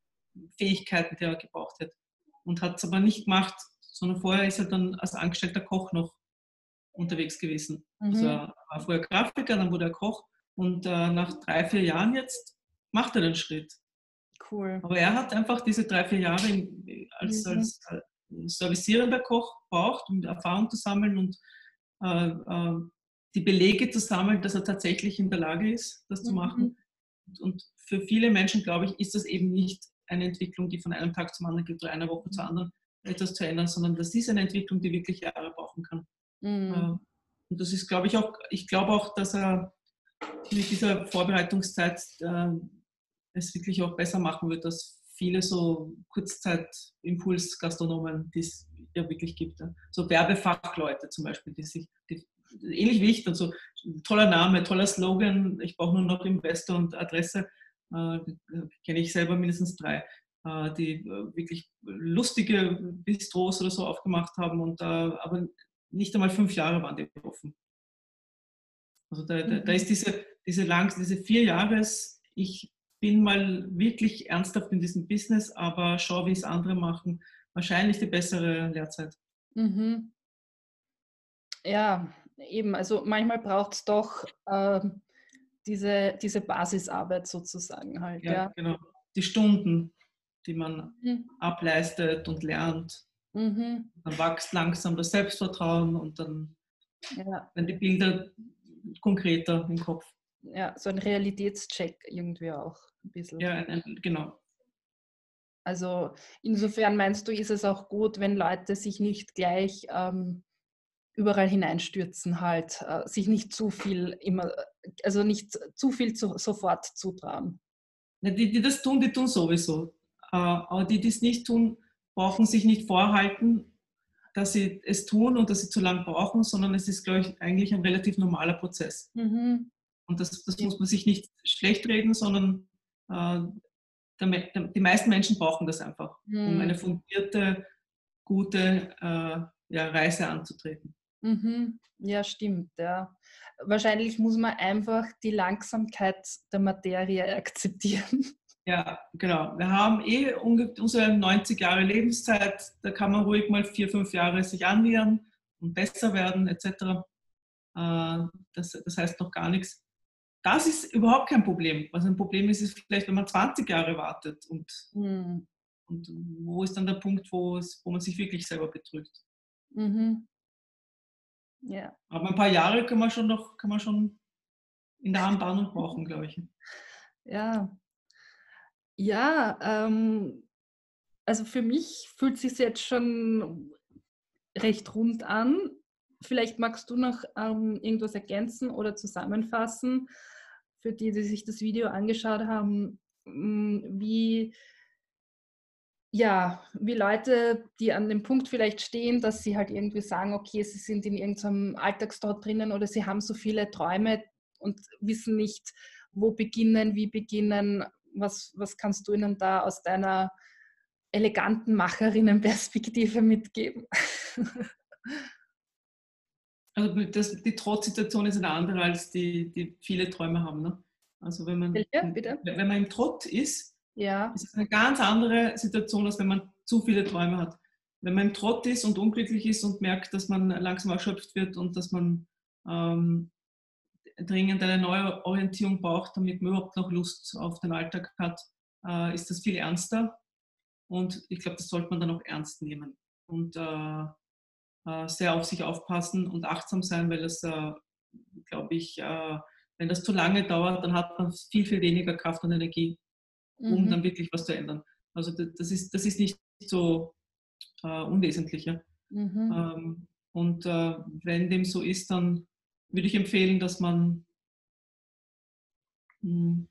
Fähigkeiten, die er gebraucht hat und hat es aber nicht gemacht, sondern vorher ist er dann als angestellter Koch noch unterwegs gewesen. Mhm. Also er war vorher Grafiker, dann wurde er Koch und äh, nach drei, vier Jahren jetzt macht er den Schritt. Cool. Aber er hat einfach diese drei, vier Jahre als, mhm. als äh, servicierender Koch braucht, um Erfahrung zu sammeln und äh, äh, die Belege zu sammeln, dass er tatsächlich in der Lage ist, das mhm. zu machen. Und für viele Menschen, glaube ich, ist das eben nicht eine Entwicklung, die von einem Tag zum anderen geht oder einer Woche zur anderen etwas zu ändern, sondern das ist eine Entwicklung, die wirklich Jahre brauchen kann. Mhm. Äh, und das ist, glaube ich, auch, ich glaube auch, dass er mit dieser Vorbereitungszeit äh, es wirklich auch besser machen wird, dass viele so Kurzzeit-Impuls-Gastronomen, die es ja wirklich gibt. So Werbefachleute zum Beispiel, die sich, die, ähnlich wie ich, und so toller Name, toller Slogan, ich brauche nur noch Investor und Adresse, kenne ich selber mindestens drei, äh, die äh, wirklich lustige Bistros oder so aufgemacht haben und aber nicht einmal fünf Jahre waren die offen. Also da, da, da, mhm. ist diese, diese lang, diese vier Jahres, ich bin mal wirklich ernsthaft in diesem Business, aber schau, wie es andere machen, wahrscheinlich die bessere Lehrzeit. Mhm. Ja, eben, also manchmal braucht es doch äh, diese, diese Basisarbeit sozusagen halt. Ja, ja, genau. Die Stunden, die man mhm. ableistet und lernt. Mhm. Dann wächst langsam das Selbstvertrauen und dann ja. werden die Bilder konkreter im Kopf. Ja, so ein Realitätscheck irgendwie auch ein bisschen. Ja, ein, ein, genau. Also insofern meinst du, ist es auch gut, wenn Leute sich nicht gleich ähm, überall hineinstürzen halt, äh, sich nicht zu viel immer, also nicht zu viel zu, sofort zutrauen. Ja, die, die das tun, die tun sowieso. Äh, aber die, die es nicht tun, brauchen sich nicht vorhalten, dass sie es tun und dass sie zu lange brauchen, sondern es ist, glaube ich, eigentlich ein relativ normaler Prozess. Mhm. Und das, das muss man sich nicht schlecht reden, sondern äh, der, die meisten Menschen brauchen das einfach, mhm. um eine fundierte, gute äh, ja, Reise anzutreten. Mhm. Ja, stimmt. Ja. Wahrscheinlich muss man einfach die Langsamkeit der Materie akzeptieren. Ja, genau. Wir haben eh unsere 90 Jahre Lebenszeit. Da kann man ruhig mal vier, fünf Jahre sich annähern und besser werden etc. Äh, das, das heißt noch gar nichts. Das ist überhaupt kein Problem. Was ein Problem ist, ist vielleicht, wenn man 20 Jahre wartet und, mhm. und wo ist dann der Punkt, wo, es, wo man sich wirklich selber betrügt. Mhm. Ja. Aber ein paar Jahre kann man schon noch, kann man schon in der Anbahnung brauchen, glaube ich. Ja, ja, ähm, also für mich fühlt es sich jetzt schon recht rund an. Vielleicht magst du noch ähm, irgendwas ergänzen oder zusammenfassen für die, die sich das Video angeschaut haben, wie, ja, wie Leute, die an dem Punkt vielleicht stehen, dass sie halt irgendwie sagen, okay, sie sind in irgendeinem Alltagstrott drinnen oder sie haben so viele Träume und wissen nicht, wo beginnen, wie beginnen, was, was kannst du ihnen da aus deiner eleganten Macherinnenperspektive mitgeben? [laughs] Also das, die Trottsituation ist eine andere, als die, die viele Träume haben. Ne? Also wenn man, Welche, wenn man im Trott ist, ja. ist es eine ganz andere Situation, als wenn man zu viele Träume hat. Wenn man im Trott ist und unglücklich ist und merkt, dass man langsam erschöpft wird und dass man ähm, dringend eine neue Orientierung braucht, damit man überhaupt noch Lust auf den Alltag hat, äh, ist das viel ernster. Und ich glaube, das sollte man dann auch ernst nehmen und äh, äh, sehr auf sich aufpassen und achtsam sein, weil das, äh, glaube ich, äh, wenn das zu lange dauert, dann hat man viel, viel weniger Kraft und Energie, um mhm. dann wirklich was zu ändern. Also das ist, das ist nicht so äh, unwesentlich. Ja? Mhm. Ähm, und wenn dem so ist, dann würde ich empfehlen, dass man hm,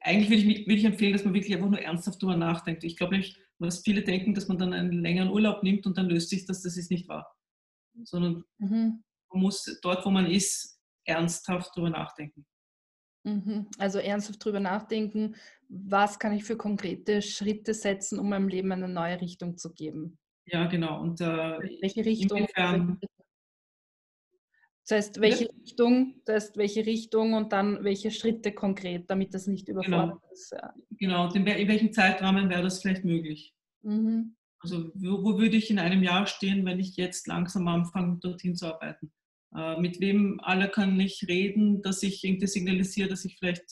eigentlich würde ich, würde ich empfehlen, dass man wirklich einfach nur ernsthaft darüber nachdenkt. Ich glaube nicht, was viele denken, dass man dann einen längeren Urlaub nimmt und dann löst sich das, das ist nicht wahr. Sondern mhm. man muss dort, wo man ist, ernsthaft darüber nachdenken. Mhm. Also ernsthaft darüber nachdenken, was kann ich für konkrete Schritte setzen, um meinem Leben eine neue Richtung zu geben. Ja, genau. Und äh, welche Richtung? Inwiefern, das heißt, welche ja. Richtung, das heißt, welche Richtung und dann welche Schritte konkret, damit das nicht überfordert genau. ist. Ja. Genau, in welchem Zeitrahmen wäre das vielleicht möglich? Mhm. Also wo, wo, würde ich in einem Jahr stehen, wenn ich jetzt langsam anfange, dorthin zu arbeiten? Äh, mit wem alle kann ich reden, dass ich irgendwie signalisiere, dass ich vielleicht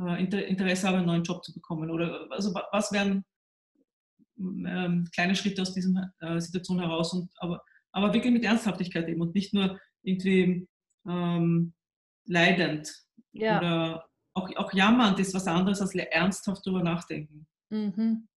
äh, Interesse habe, einen neuen Job zu bekommen? Oder also was wären ähm, kleine Schritte aus dieser äh, Situation heraus? Und, aber, aber wirklich mit Ernsthaftigkeit eben und nicht nur irgendwie ähm, leidend ja. oder auch, auch jammernd ist was anderes als ernsthaft darüber nachdenken. Mhm.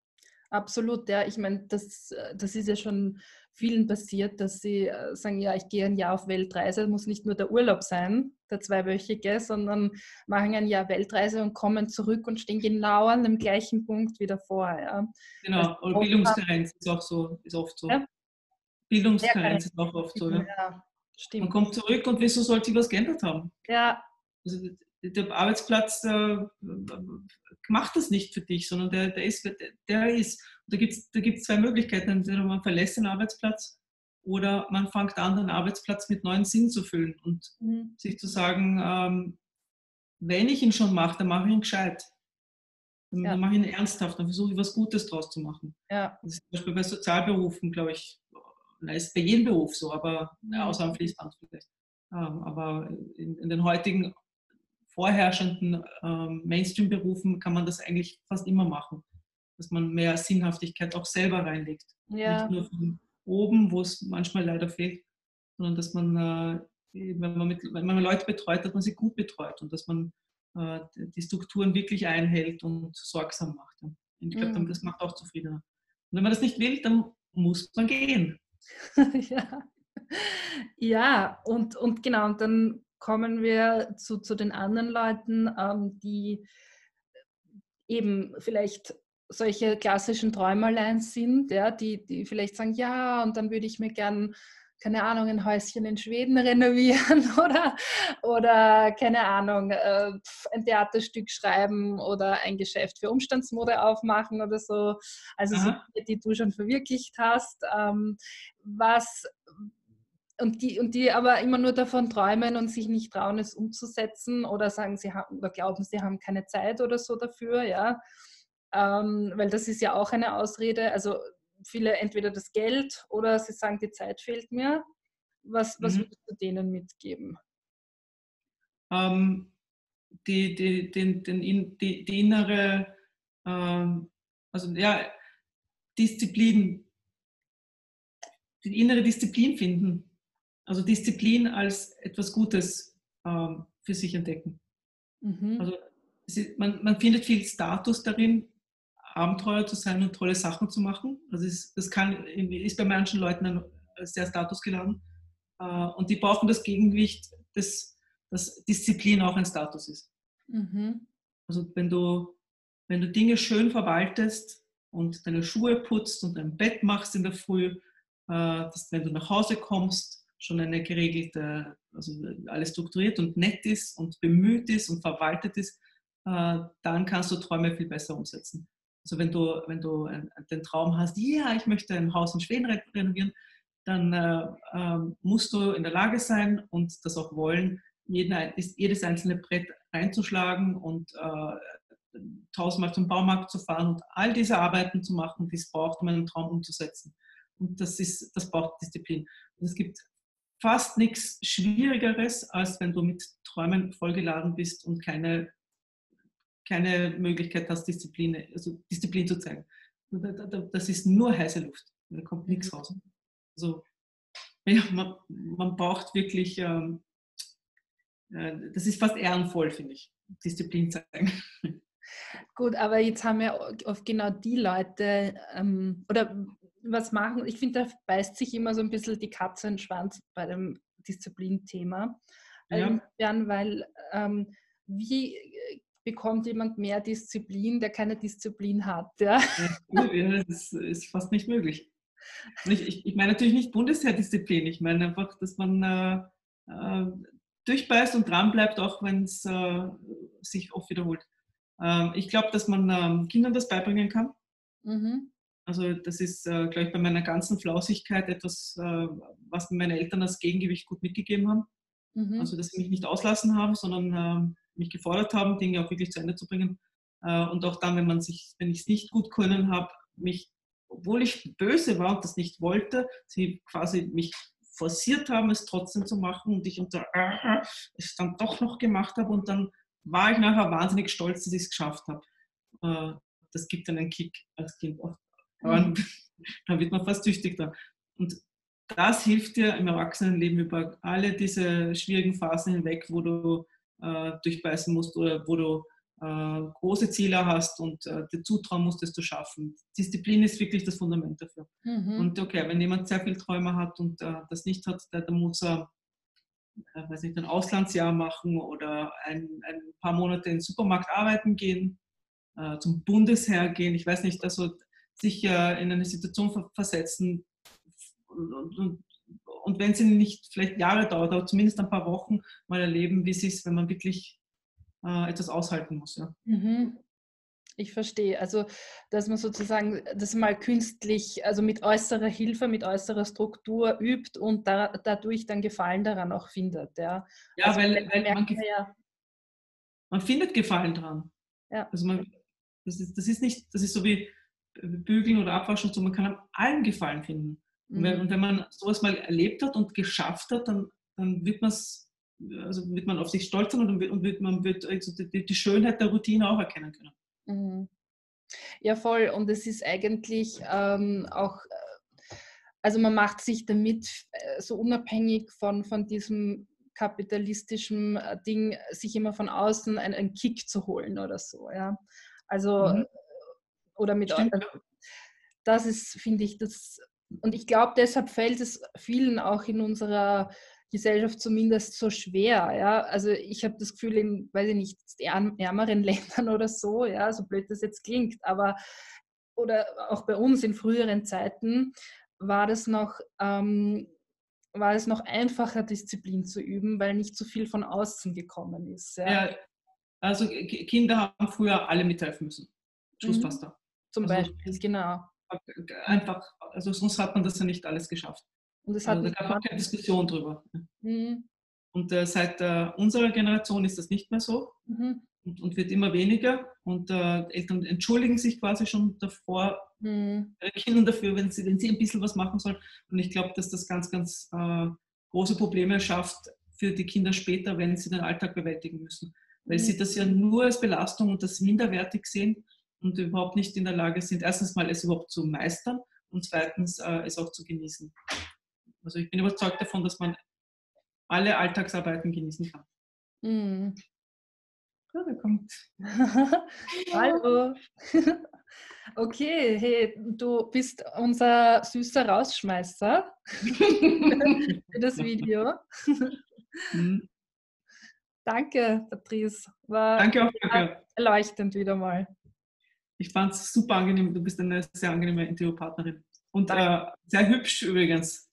Absolut, ja. Ich meine, das, das ist ja schon vielen passiert, dass sie äh, sagen, ja, ich gehe ein Jahr auf Weltreise, das muss nicht nur der Urlaub sein, der zweiwöchige, sondern machen ein Jahr Weltreise und kommen zurück und stehen genau an dem gleichen Punkt wie davor. Ja. Genau, also, oder Bildungskarenz ist auch so, ist oft so. Ja. Bildungskarenz ist auch oft so, ja. ja. Stimmt. Man kommt zurück und wieso sollte sich was geändert haben? Ja. Also der Arbeitsplatz äh, macht das nicht für dich, sondern der, der ist, der, der ist. Da gibt es da gibt's zwei Möglichkeiten. Entweder man verlässt den Arbeitsplatz oder man fängt an, den Arbeitsplatz mit neuen Sinn zu füllen und mhm. sich zu sagen, ähm, wenn ich ihn schon mache, dann mache ich ihn gescheit. Dann, ja. dann mache ich ihn ernsthaft, dann versuche ich was Gutes draus zu machen. Ja. Das ist zum Beispiel bei Sozialberufen, glaube ich, na, ist bei jedem Beruf so, aber ja, außer am Fließband vielleicht. Ähm, aber in, in, den heutigen vorherrschenden ähm, Mainstream-Berufen kann man das eigentlich fast immer machen, dass man mehr Sinnhaftigkeit auch selber reinlegt. Ja. Nicht nur von oben, wo es manchmal leider fehlt, sondern dass man, äh, wenn, man mit, wenn man Leute betreut, dass man sie gut betreut und dass man äh, die Strukturen wirklich einhält und sorgsam macht. Und ich glaube, mhm. das macht auch zufriedener. Und wenn man das nicht will, dann muss man gehen. [laughs] ja. ja, und, und genau, und dann kommen wir zu, zu den anderen Leuten, ähm, die eben vielleicht solche klassischen Träumerlein sind, ja, die, die vielleicht sagen, ja, und dann würde ich mir gern, keine Ahnung, ein Häuschen in Schweden [laughs] renovieren oder, oder keine Ahnung, äh, ein Theaterstück schreiben oder ein Geschäft für Umstandsmode aufmachen oder so. Also so, die du schon verwirklicht hast. Ähm, was und die, und die aber immer nur davon träumen und sich nicht trauen, es umzusetzen oder sagen, sie haben oder glauben, sie haben keine Zeit oder so dafür, ja. Ähm, weil das ist ja auch eine Ausrede. Also viele entweder das Geld oder sie sagen, die Zeit fehlt mir. Was, was mhm. würdest du denen mitgeben? Ähm, die, die, den, den, die, die innere, ähm, also ja, Disziplin, die innere Disziplin finden. Also Disziplin als etwas Gutes ähm, für sich entdecken. Mhm. Also ist, man, man findet viel Status darin, Abenteuer zu sein und tolle Sachen zu machen. Also ist, das kann, ist bei manchen Leuten sehr statusgeladen. Äh, und die brauchen das Gegengewicht, dass, dass Disziplin auch ein Status ist. Mhm. Also wenn du, wenn du Dinge schön verwaltest und deine Schuhe putzt und dein Bett machst in der Früh, äh, dass wenn du nach Hause kommst, schon eine geregelte, also alles strukturiert und nett ist und bemüht ist und verwaltet ist, äh, dann kannst du Träume viel besser umsetzen. Also wenn du, wenn du den Traum hast, ja, ich möchte ein Haus in Schweden renovieren, dann äh, äh, musst du in der Lage sein und das auch wollen, jeden, jedes einzelne Brett einzuschlagen und äh, tausendmal zum Baumarkt zu fahren und all diese Arbeiten zu machen, die es braucht, um einen Traum umzusetzen. Und das, ist, das braucht Disziplin. Und es gibt fast nichts Schwierigeres, als wenn du mit Träumen vollgeladen bist und keine keine Möglichkeit hast, Disziplin, also Disziplin zu zeigen. Das ist nur heiße Luft. Da kommt nichts mhm. raus. Also ja, man, man braucht wirklich, ähm, äh, das ist fast ehrenvoll, finde ich, Disziplin zeigen. Gut, aber jetzt haben wir oft genau die Leute, ähm, oder was machen, ich finde, da beißt sich immer so ein bisschen die Katze in den Schwanz bei dem Disziplinthema. Ja. weil ähm, wie bekommt jemand mehr Disziplin, der keine Disziplin hat. Ja, das ist fast nicht möglich. Ich, ich, meine natürlich nicht Bundesheerdisziplin, ich meine einfach, dass man äh, äh, durchbeißt und dranbleibt, auch wenn es äh, sich oft wiederholt. Ähm, ich glaube, dass man ähm, Kindern das beibringen kann. Mhm. Also das ist, äh, glaube ich, bei meiner ganzen Flausigkeit etwas, äh, was meine Eltern als Gegengewicht gut mitgegeben haben. Mhm. Also dass sie mich nicht auslassen haben, sondern ähm, mich gefordert haben, Dinge auch wirklich zu Ende zu bringen. Äh, und auch dann, wenn man sich, wenn ich es nicht gut können habe, mich, obwohl ich böse war und das nicht wollte, sie quasi mich forciert haben, es trotzdem zu machen und ich unter äh, es dann doch noch gemacht habe und dann war ich nachher wahnsinnig stolz, dass ich es geschafft habe. Äh, das gibt dann einen Kick als Kind. Mhm. [laughs] dann wird man fast tüchtig da. Und das hilft dir im Erwachsenenleben über alle diese schwierigen Phasen hinweg, wo du äh, durchbeißen musst oder wo du äh, große Ziele hast und äh, dir zutrauen musst, es zu schaffen. Disziplin ist wirklich das Fundament dafür. Mhm. Und okay, wenn jemand sehr viele Träume hat und äh, das nicht hat, dann muss er äh, weiß nicht, ein Auslandsjahr machen oder ein, ein paar Monate in den Supermarkt arbeiten gehen, äh, zum Bundesheer gehen. Ich weiß nicht, also sich in eine Situation versetzen und, und, wenn sie nicht vielleicht Jahre dauert, aber zumindest ein paar Wochen mal erleben, wie es ist, wenn man wirklich äh, etwas aushalten muss. Ja. Mhm. Ich verstehe. Also, dass man sozusagen das mal künstlich, also mit äußerer Hilfe, mit äußerer Struktur übt und da, dadurch dann Gefallen daran auch findet. Ja, ja also, weil, weil man, ja. man, findet Gefallen dran. Ja. Also man, das, ist, das ist nicht, das ist so wie Bügeln oder Abwaschen, so man kann an allem Gefallen finden. Und wenn, und wenn man sowas mal erlebt hat und geschafft hat, dann, dann wird, also wird man auf sich stolz sein und, und wird, man wird also die, die, Schönheit der Routine auch erkennen können. Mhm. Ja, voll. Und es ist eigentlich ähm, auch, also man macht sich damit äh, so unabhängig von, von diesem kapitalistischen äh, Ding, sich immer von außen einen, einen Kick zu holen oder so. Ja. Also, mhm. oder mit Stimmt. Das ist, finde ich, das und ich glaube, deshalb fällt es vielen auch in unserer Gesellschaft zumindest so schwer. Ja? Also ich habe das Gefühl, in, weiß ich nicht, ärmeren [laughs] Ländern oder so, ja, so blöd das jetzt klingt, aber oder auch bei uns in früheren Zeiten war das noch, ähm, war es noch einfacher, Disziplin zu üben, weil nicht so viel von außen gekommen ist. Ja, ja also Kinder haben früher alle mithelfen müssen. Schlussfaster. Mhm. Zum also, Beispiel, genau. Einfach, also sonst hat man das ja nicht alles geschafft. Und es hat also, da gab es keine Diskussion drüber. Mhm. Und äh, seit äh, unserer Generation ist das nicht mehr so mhm. und, und, wird immer weniger. Und äh, Eltern entschuldigen sich quasi schon davor, mhm. Kindern dafür, wenn sie, wenn sie ein bisschen was machen sollen. Und ich glaube, dass das ganz, ganz äh, große Probleme schafft für die Kinder später, wenn sie den Alltag bewältigen müssen. Weil mhm. sie das ja nur als Belastung und das minderwertig sehen und überhaupt nicht in der Lage sind, erstens mal es überhaupt zu meistern und zweitens äh, es auch zu genießen. Also ich bin überzeugt davon, dass man alle Alltagsarbeiten genießen kann. Mhm. Ja, da kommt. [laughs] Hallo. [laughs] Okay, hey, du bist unser süßer Rausschmeißer [laughs] für das Video. Mhm. Danke, Patrice. War Danke auch, danke. erleuchtend wieder mal. Ich fand es super angenehm. Du bist eine sehr angenehme Interviewpartnerin. Und äh, sehr hübsch übrigens.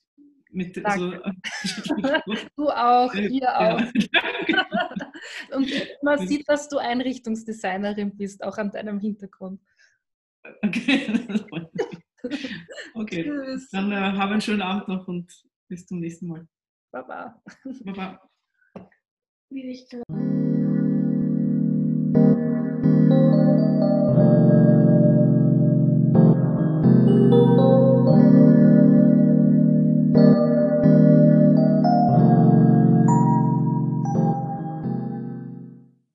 Mit so, [laughs] du auch, ihr auch. [laughs] Und man sieht, dass du Einrichtungsdesignerin bist, auch an deinem Hintergrund. Okay, okay. Tschüss. dann äh, habe einen schönen Abend noch und bis zum nächsten Mal. Baba. Baba. Wie ich